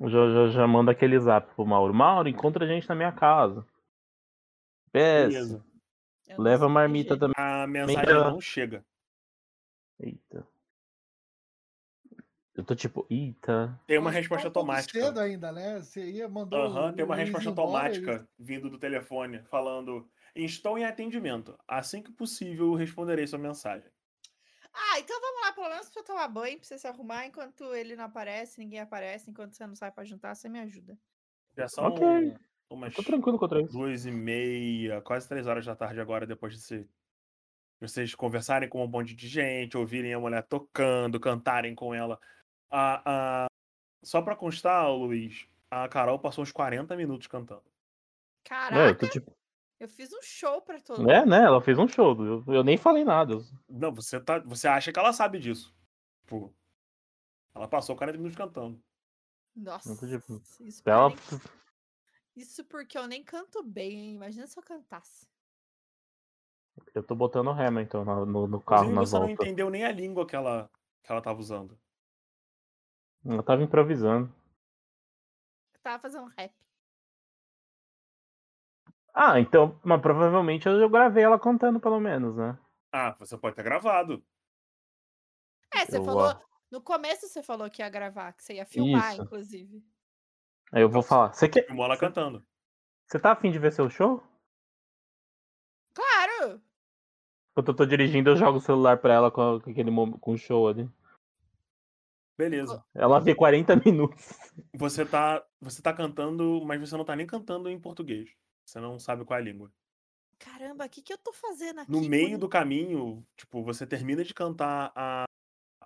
Já, já, já manda aquele zap pro Mauro. Mauro, encontra a gente na minha casa. Peça. Beleza. Leva a marmita também. A mensagem não chega. Eita. Eu tô tipo, eita. Tem uma resposta automática. cedo ainda, né? Você ia mandar Aham, tem uma resposta embora, automática vindo do telefone falando: Estou em atendimento. Assim que possível, responderei sua mensagem. Ah, então vamos lá, pelo menos pra eu tomar banho, pra você se arrumar enquanto ele não aparece, ninguém aparece, enquanto você não sai pra juntar, você me ajuda. Já são Ok. umas Tô tranquilo contra isso. duas e meia, quase três horas da tarde agora, depois de se- de vocês conversarem com um monte de gente, ouvirem a mulher tocando, cantarem com ela. A, a- Só pra constar, Luiz, a Carol passou uns 40 minutos cantando. É, Caraca, eu tô tipo. eu fiz um show pra todo mundo. É, né? Ela fez um show. Eu, eu nem falei nada. eu- Não, você, tá, você acha que ela sabe disso. Tipo, ela passou 40 minutos cantando. Nossa, Eu tô tipo, isso, Ela, porque eu nem- isso porque eu nem canto bem, hein? Imagina se eu cantasse. eu tô botando rema então no, no, no carro Inclusive, na você não volta. entendeu nem a língua que ela, que ela tava usando. Ela tava improvisando. Eu tava fazendo rap. Ah, então, mas provavelmente eu gravei ela cantando pelo menos, né? Ah, você pode ter gravado. É, você Eu, falou. No começo você falou que ia gravar, que você ia filmar, Isso. inclusive. Aí eu vou falar. Você quer. Filmou ela Você- cantando. Você tá afim de ver seu show? Claro! Enquanto eu tô dirigindo, eu jogo o celular pra ela com, aquele com o show ali. Beleza. Ela vê 40 minutos. Você tá, você tá cantando, mas você não tá nem cantando em português. Você não sabe qual é a língua. Caramba, o que, que eu tô fazendo aqui? No meio do caminho, tipo, você termina de cantar a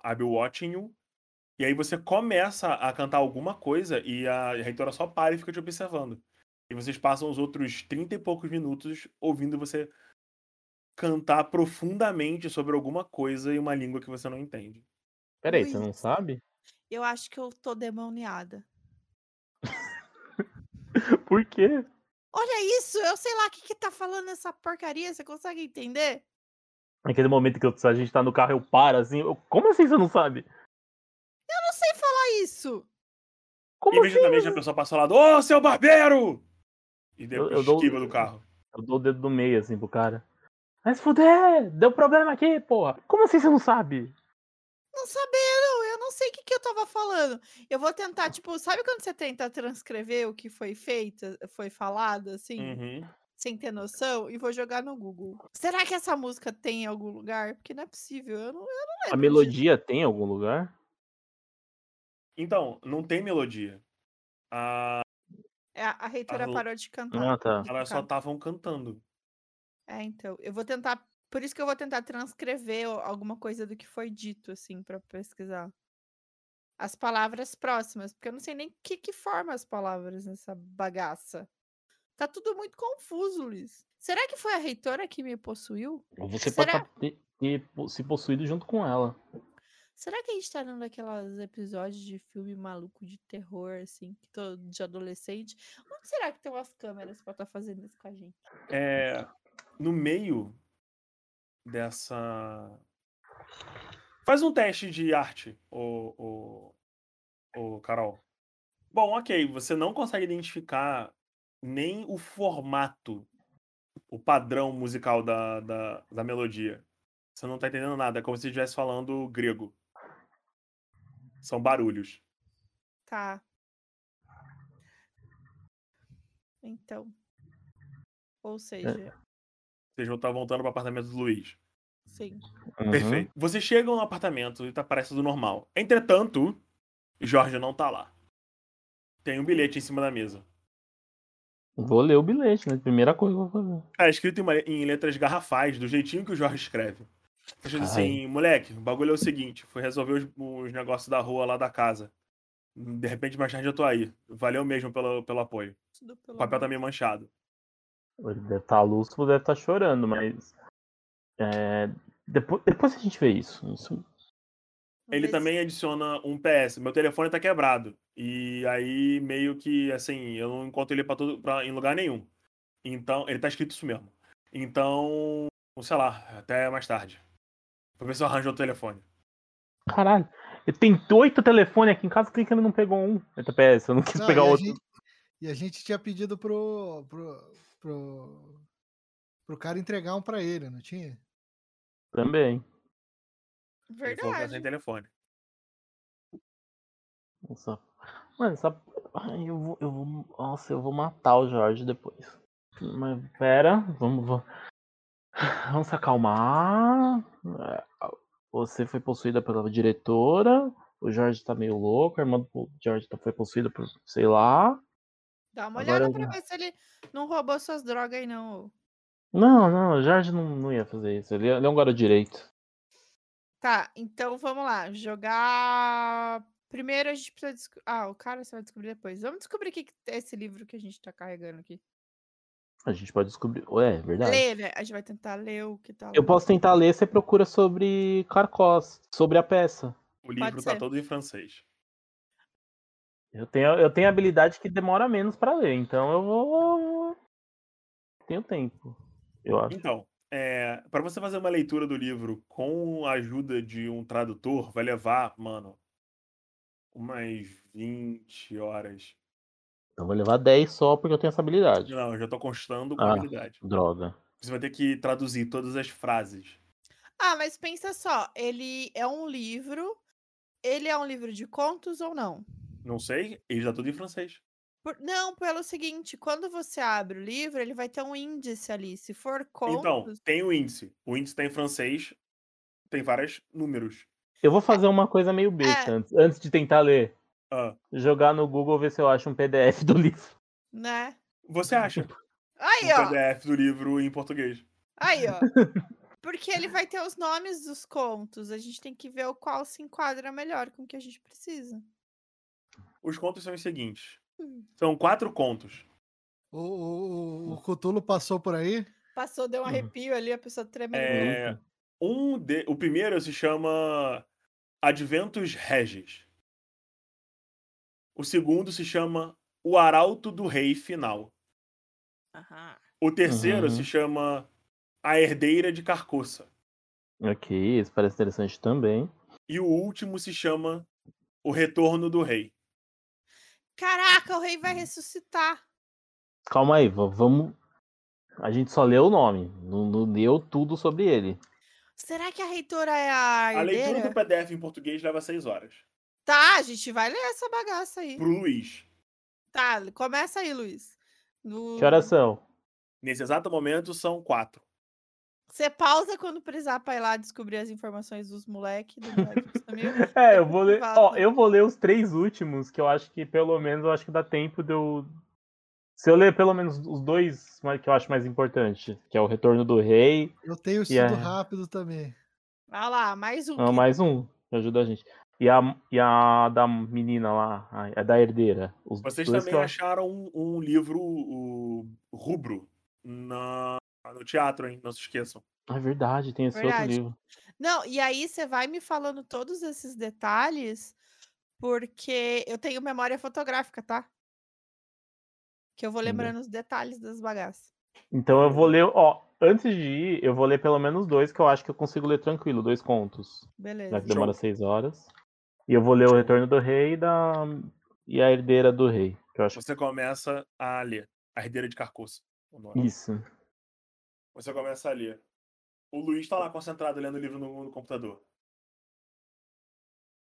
I'll Be Watching You, e aí você começa a cantar alguma coisa e a reitora só para e fica te observando. E vocês passam os outros 30 e poucos minutos ouvindo você cantar profundamente sobre alguma coisa em uma língua que você não entende. Peraí, você não sabe? Eu acho que eu tô demoniada. Por quê? Olha isso, eu sei lá o que, que tá falando essa porcaria, você consegue entender? Naquele momento que eu- a gente tá no carro, eu paro assim. eu- como assim você não sabe? Eu não sei falar isso. Como assim? Imediatamente a pessoa passa ao lado, ô, seu barbeiro! E depois eu dou- esquiva do carro. Eu dou o dedo do meio assim pro cara. Mas fuder! Deu problema aqui, porra! Como assim você não sabe? Não sabendo, eu não sei o que, que eu tava falando. Eu vou tentar, tipo, sabe quando você tenta transcrever o que foi feito, foi falado, assim, Uhum. sem ter noção, e vou jogar no Google. Será que essa música tem em algum lugar? Porque não é possível, eu não, eu não lembro. A disso. melodia tem em algum lugar? Então, não tem melodia. A- É, a reitora Lu- parou de cantar. Ah, tá. Elas só tocar. estavam cantando. É, então, eu vou tentar. Por isso que eu vou tentar transcrever alguma coisa do que foi dito, assim, pra pesquisar. as palavras próximas, porque eu não sei nem que, que forma as palavras nessa bagaça. Tá tudo muito confuso, Luiz. Será que foi a reitora que me possuiu? Ou Você Será? pode ter, ter po- se possuído junto com ela. Será que a gente tá num daqueles episódios de filme maluco de terror, assim, que tô de adolescente? Onde será que tem umas câmeras pra estar fazendo isso com a gente? É, no meio dessa. Faz um teste de arte, o, o, o Carol. Bom, ok, você não consegue identificar nem o formato, o padrão musical da, da, da melodia. Você não tá entendendo nada, é como se estivesse falando grego. São barulhos. Tá. Então. Ou seja, Vocês vão estar voltando para o apartamento do Luiz. sim. Uhum. Perfeito. Vocês chegam no apartamento e tá parece tudo normal. Entretanto, Jorge não tá lá. Tem um bilhete em cima da mesa. Vou ler o bilhete, né? Primeira coisa que eu vou fazer. É escrito em, uma- em letras garrafais, do jeitinho que o Jorge escreve. Tá escrito assim, moleque, o bagulho é o seguinte, foi resolver os, os negócios da rua lá da casa. De repente, mais tarde eu tô aí. Valeu mesmo pelo, pelo apoio. Pelo O papel tá meio manchado. Ele deve estar lúcido, deve estar chorando, mas. é, depois, depois a gente vê isso. isso Ele também adiciona um PS. Meu telefone tá quebrado. E aí, meio que, assim, eu não encontro ele pra todo, pra, em lugar nenhum. Então, ele tá escrito isso mesmo. Então, sei lá, até mais tarde. Vou ver se eu arranjo outro telefone. Caralho. Ele tem oito telefones aqui em casa, por que que ele não pegou um? ETPS, eu não quis Não, pegar e, outro. gente, e a gente tinha pedido pro, pro, pro, pro cara entregar um pra ele, não tinha? Também. Ele falou que sem Verdade. telefone. Nossa. Mano, essa. Ai, eu vou, eu vou. Nossa, eu vou matar o Jorge depois. Mas pera, vamos. Vamos, vamos se acalmar. É, Você foi possuída pela diretora. O Jorge tá meio louco. A irmã do Jorge tá- foi possuída por, sei lá. Dá uma Agora olhada eu pra ver se ele não roubou suas drogas aí, não. Não, não, o Jorge não, não ia fazer isso. Ele, é- ele é um garoto direito. Tá, então vamos lá. Jogar. Primeiro a gente precisa. desco- Ah, o cara você vai descobrir depois. Vamos descobrir o que é esse livro que a gente tá carregando aqui. A gente pode descobrir. Ué, é verdade. Ler, né? A gente vai tentar ler o que tá Eu lá. posso tentar ler, você procura sobre Carcós, sobre a peça. O livro tá ser. todo em francês. Eu tenho, eu tenho habilidade que demora menos pra ler, então eu vou. Tenho tempo, eu acho. Então, é, para você fazer uma leitura do livro com a ajuda de um tradutor, vai levar, mano, umas 20 horas. Eu vou levar 10 só porque eu tenho essa habilidade. Não, eu já tô constando com Ah. habilidade. Droga. Você vai ter que traduzir todas as frases. Ah, mas pensa só, ele é um livro. Ele é um livro de contos ou não? Não sei, ele tá tudo em francês. Por- Não, pelo seguinte, quando você abre o livro, ele vai ter um índice ali. Se for Então, contos. tem o índice. O índice tá em francês, tem vários números. Eu vou fazer uma coisa meio besta É. antes, antes de tentar ler. Ah, Jogar no Google ver se eu acho um PDF do livro. Né? você acha Aí, o ó. PDF do livro em português? Aí, ó. Porque ele vai ter os nomes dos contos. A gente tem que ver o qual se enquadra melhor com o que a gente precisa. Os contos são os seguintes. Hum. São quatro contos. O, o, o Cutulo passou por aí. Passou, deu um Uhum. arrepio ali, a pessoa tremendo. É, um de, o primeiro se chama Adventos Regis. O segundo se chama O Arauto do Rei Final. Aham. O terceiro Uhum. se chama A Herdeira de Carcoça. Ok, isso parece interessante também. E o último se chama O Retorno do Rei. Caraca, o rei vai ressuscitar. Calma aí, va- vamos. A gente só leu o nome, não, não leu tudo sobre ele. Será que a reitora é a A leitura herdeira? do PDF em português leva seis horas. Tá, a gente vai ler essa bagaça aí. Pro Luiz. Tá, começa aí, Luiz. No... Que horas são? Nesse exato momento são quatro. Você pausa quando precisar pra ir lá descobrir as informações dos moleques, do moleque Samir. É, eu vou ler. Ó, eu vou ler os três últimos, que eu acho que pelo menos eu acho que dá tempo de eu. Se eu ler pelo menos os dois que eu acho mais importante, que é o Retorno do Rei, Eu tenho estudo a- rápido também. Vai lá, mais um. ah, que- mais um, que ajuda a gente. E a, e a da menina lá, a, da herdeira. Os Vocês dois também acharam um, um livro o, rubro na, no teatro, hein? Não se esqueçam. É verdade, tem esse outro Verdade. livro. Não, e aí você vai me falando todos esses detalhes, porque eu tenho memória fotográfica, tá? Que eu vou lembrando os detalhes das bagaças. Então eu vou ler, ó, antes de ir, eu vou ler pelo menos dois que eu acho que eu consigo ler tranquilo, dois contos. Beleza. Já que demora seis horas. E eu vou ler o Retorno do Rei e, da... e a Herdeira do Rei. Que eu acho Você começa a ler. A herdeira de Carcoça. o nome. isso. Você começa a ler. O Luiz tá lá concentrado lendo o livro no, no computador.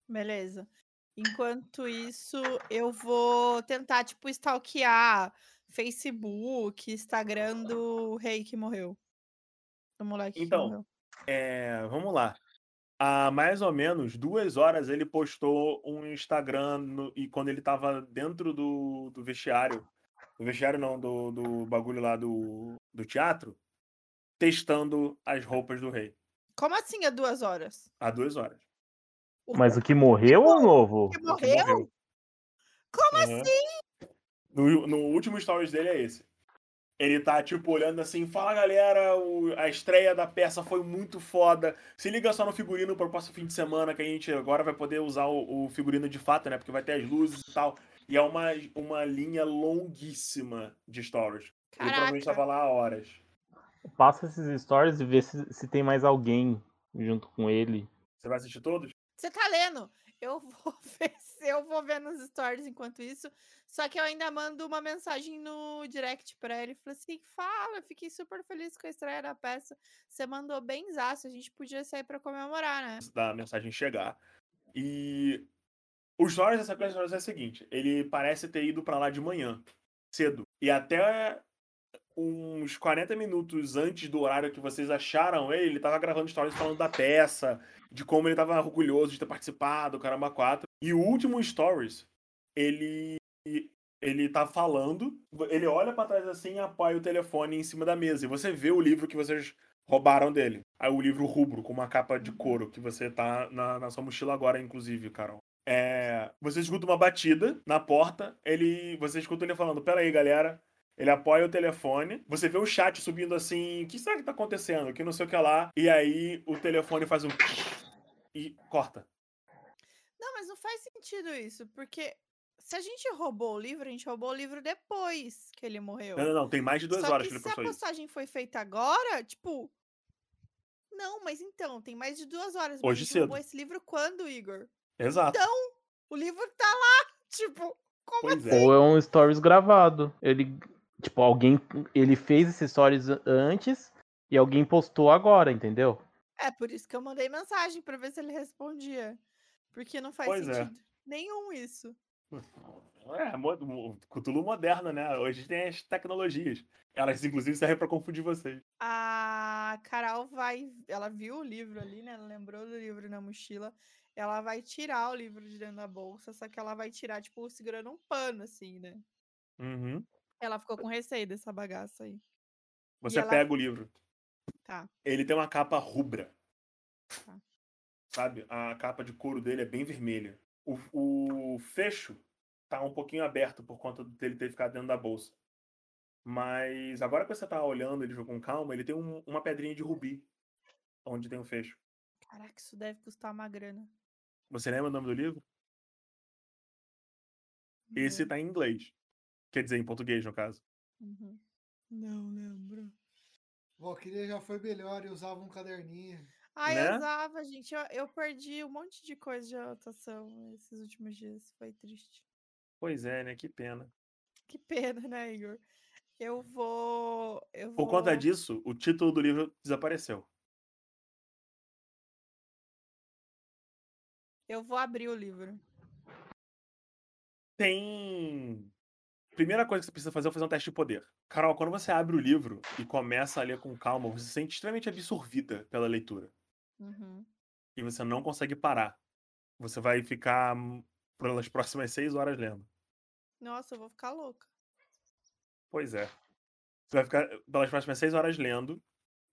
Beleza. Enquanto isso, eu vou tentar, tipo, stalkear Facebook, Instagram do rei que morreu. Do moleque Então, que morreu. É, vamos lá. Há mais ou menos duas horas ele postou um Instagram no- e quando ele tava dentro do, do vestiário, do vestiário não, do, do bagulho lá do, do teatro, testando as roupas do rei. Como assim há duas horas? Há duas horas. O Mas o que morreu ou o novo? que O que morreu? Como Aham. assim? No, no último stories dele é esse. Ele tá, tipo, olhando assim, fala galera, o- a estreia da peça foi muito foda. Se liga só no figurino pro próximo fim de semana, que a gente agora vai poder usar o, o figurino de fato, né? Porque vai ter as luzes e tal. E é uma, uma linha longuíssima de stories. Ele provavelmente Caraca. tava lá há horas. Passa esses stories e vê se, se tem mais alguém junto com ele. Você vai assistir todos? Você tá lendo? Eu vou ver se eu vou ver nos stories enquanto isso. Só que eu ainda mando uma mensagem no direct pra ele. Falei assim: fala, eu fiquei super feliz com a estreia da peça. Você mandou bem zaço, a gente podia sair pra comemorar, né? da mensagem chegar. E os stories dessa coisa é o seguinte: ele parece ter ido pra lá de manhã, cedo. E até uns 40 minutos antes do horário que vocês acharam ele, ele tava gravando stories falando da peça, de como ele tava orgulhoso de ter participado, caramba, 4. E o último stories, ele ele tá falando, ele olha pra trás assim e apoia o telefone em cima da mesa. E você vê o livro que vocês roubaram dele. Aí o livro rubro, com uma capa de couro, que você tá na, na sua mochila agora, inclusive, Carol. É, você escuta uma batida na porta, ele. Você escuta ele falando, peraí, galera. Ele apoia o telefone, você vê o chat subindo assim, o que será que tá acontecendo? Que não sei o que lá. E aí o telefone faz um. E corta. Não, mas não faz sentido isso, porque se a gente roubou o livro, a gente roubou o livro depois que ele morreu. Não, não, não. Tem mais de duas Só horas que que ele se a postou isso. postagem foi feita agora, tipo. Não, mas então, tem mais de duas horas. Hoje a gente roubou cedo. esse livro quando, Igor? Exato. O livro tá lá, tipo, como Pois assim? é. Ou é um stories gravado. Ele, tipo, alguém, ele fez esses stories antes e alguém postou agora, entendeu? É por isso que eu mandei mensagem pra ver se ele respondia. Porque não faz Pois é. sentido nenhum isso. É, Cthulhu moderno, né? Hoje tem as tecnologias. Elas, inclusive, servem pra confundir vocês. A Carol vai. Ela viu o livro ali, né? Ela lembrou do livro na mochila. Ela vai tirar o livro de dentro da bolsa, só que ela vai tirar, tipo, segurando um pano, assim, né? Uhum. Ela ficou com receio dessa bagaça aí. Você ela- pega o livro. Tá. Ele tem uma capa rubra. Tá. Sabe? A capa de couro dele é bem vermelha. O, o fecho tá um pouquinho aberto por conta dele ter ficado dentro da bolsa. Mas agora que você tá olhando ele com calma, ele tem um- uma pedrinha de rubi. Onde tem o fecho. Caraca, isso deve custar uma grana. Você lembra o nome do livro? Esse tá em inglês. Quer dizer, em português, no caso. Uhum. Não lembro. Valkyria já foi melhor e usava um caderninho. Ah, Né? eu usava, gente. Eu, eu perdi um monte de coisa de anotação esses últimos dias. Foi triste. Pois é, né? Que pena. Que pena, né, Igor? Eu vou. Eu Por conta vou- disso, o título do livro desapareceu. Eu vou abrir o livro. Tem. Primeira coisa que você precisa fazer é fazer um teste de poder. Carol, quando você abre o livro e começa a ler com calma, você se sente extremamente absorvida pela leitura. Uhum. E você não consegue parar. Você vai ficar pelas próximas seis horas lendo. Nossa, eu vou ficar louca. Pois é. Você vai ficar pelas próximas seis horas lendo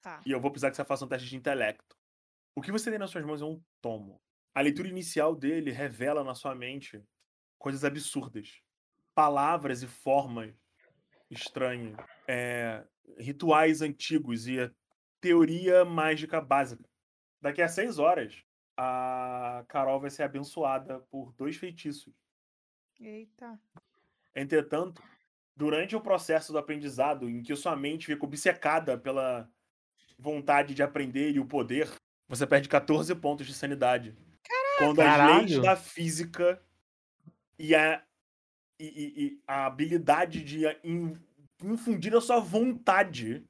Tá. e eu vou precisar que você faça um teste de intelecto. O que você tem nas suas mãos é um tomo. a leitura inicial dele revela na sua mente coisas absurdas. Palavras e formas estranhas. É, rituais antigos e a teoria mágica básica. Daqui a seis horas, a Carol vai ser abençoada por dois feitiços. Eita. Entretanto, durante o processo do aprendizado, em que sua mente fica obcecada pela vontade de aprender e o poder, você perde 14 pontos de sanidade. Quando as leis Caralho. da física e a, e, e- e a habilidade de in- infundir a sua vontade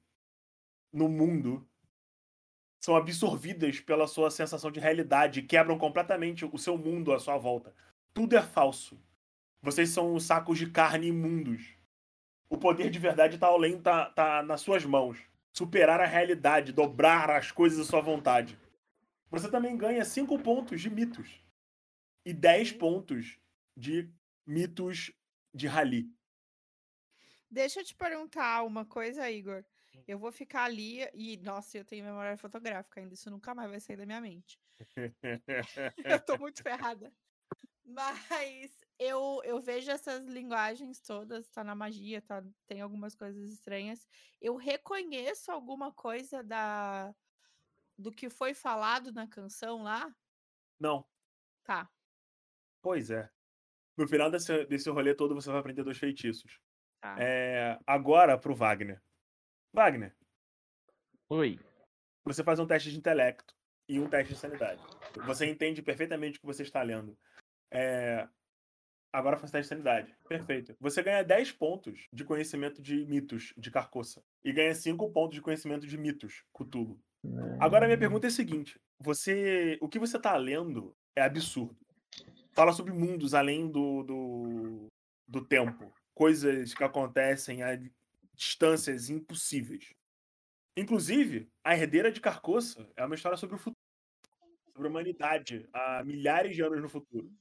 no mundo são absorvidas pela sua sensação de realidade quebram completamente o seu mundo à sua volta. Tudo é falso. Vocês são os sacos de carne imundos. O poder de verdade tá além, tá, tá nas suas mãos. Superar a realidade, dobrar as coisas à sua vontade. Você também ganha 5 pontos de mitos. E 10 pontos de mitos de rally. Deixa eu te perguntar uma coisa, Igor. Eu vou ficar ali e, nossa, eu tenho memória fotográfica ainda, isso nunca mais vai sair da minha mente. Eu tô muito ferrada. Mas eu, eu vejo essas linguagens todas, tá na magia, tá, tem algumas coisas estranhas. Eu reconheço alguma coisa da do que foi falado na canção lá? Não, Tá. pois é. No final desse, desse rolê todo, você vai aprender dois feitiços. Tá. É, agora pro Wagner. Wagner, Oi. você faz um teste de intelecto e um teste de sanidade. Você entende perfeitamente o que você está lendo. É, Agora faz teste de sanidade. Perfeito. Você ganha 10 pontos de conhecimento de mitos de Carcoça. E ganha 5 pontos de conhecimento de mitos, Cthulhu. Agora a minha pergunta é a seguinte: você. O que você tá lendo é absurdo. Fala sobre mundos além do, do, do tempo. Coisas que acontecem a distâncias impossíveis. Inclusive, a herdeira de Carcoça é uma história sobre o futuro. Sobre a humanidade há milhares de anos no futuro.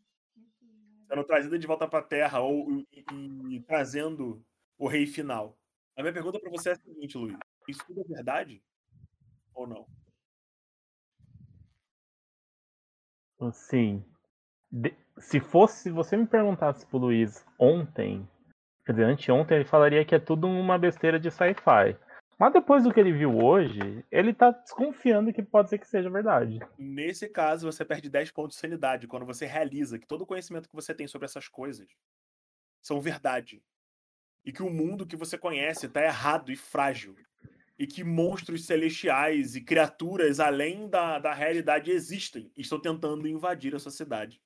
Sendo trazida de volta para a Terra ou, e, e- trazendo o rei final. A minha pergunta para você é a seguinte, Luiz. Isso tudo é verdade? Ou não? Assim, de- se fosse, se você me perguntasse pro Luiz ontem, quer dizer, anteontem, ele falaria que é tudo uma besteira de sci-fi. Mas depois do que ele viu hoje, ele tá desconfiando que pode ser que seja verdade. Nesse caso, você perde 10 pontos de sanidade quando você realiza que todo o conhecimento que você tem sobre essas coisas são verdade. E que o mundo que você conhece está errado e frágil. E que monstros celestiais e criaturas além da, da realidade existem e estão tentando invadir a sua cidade.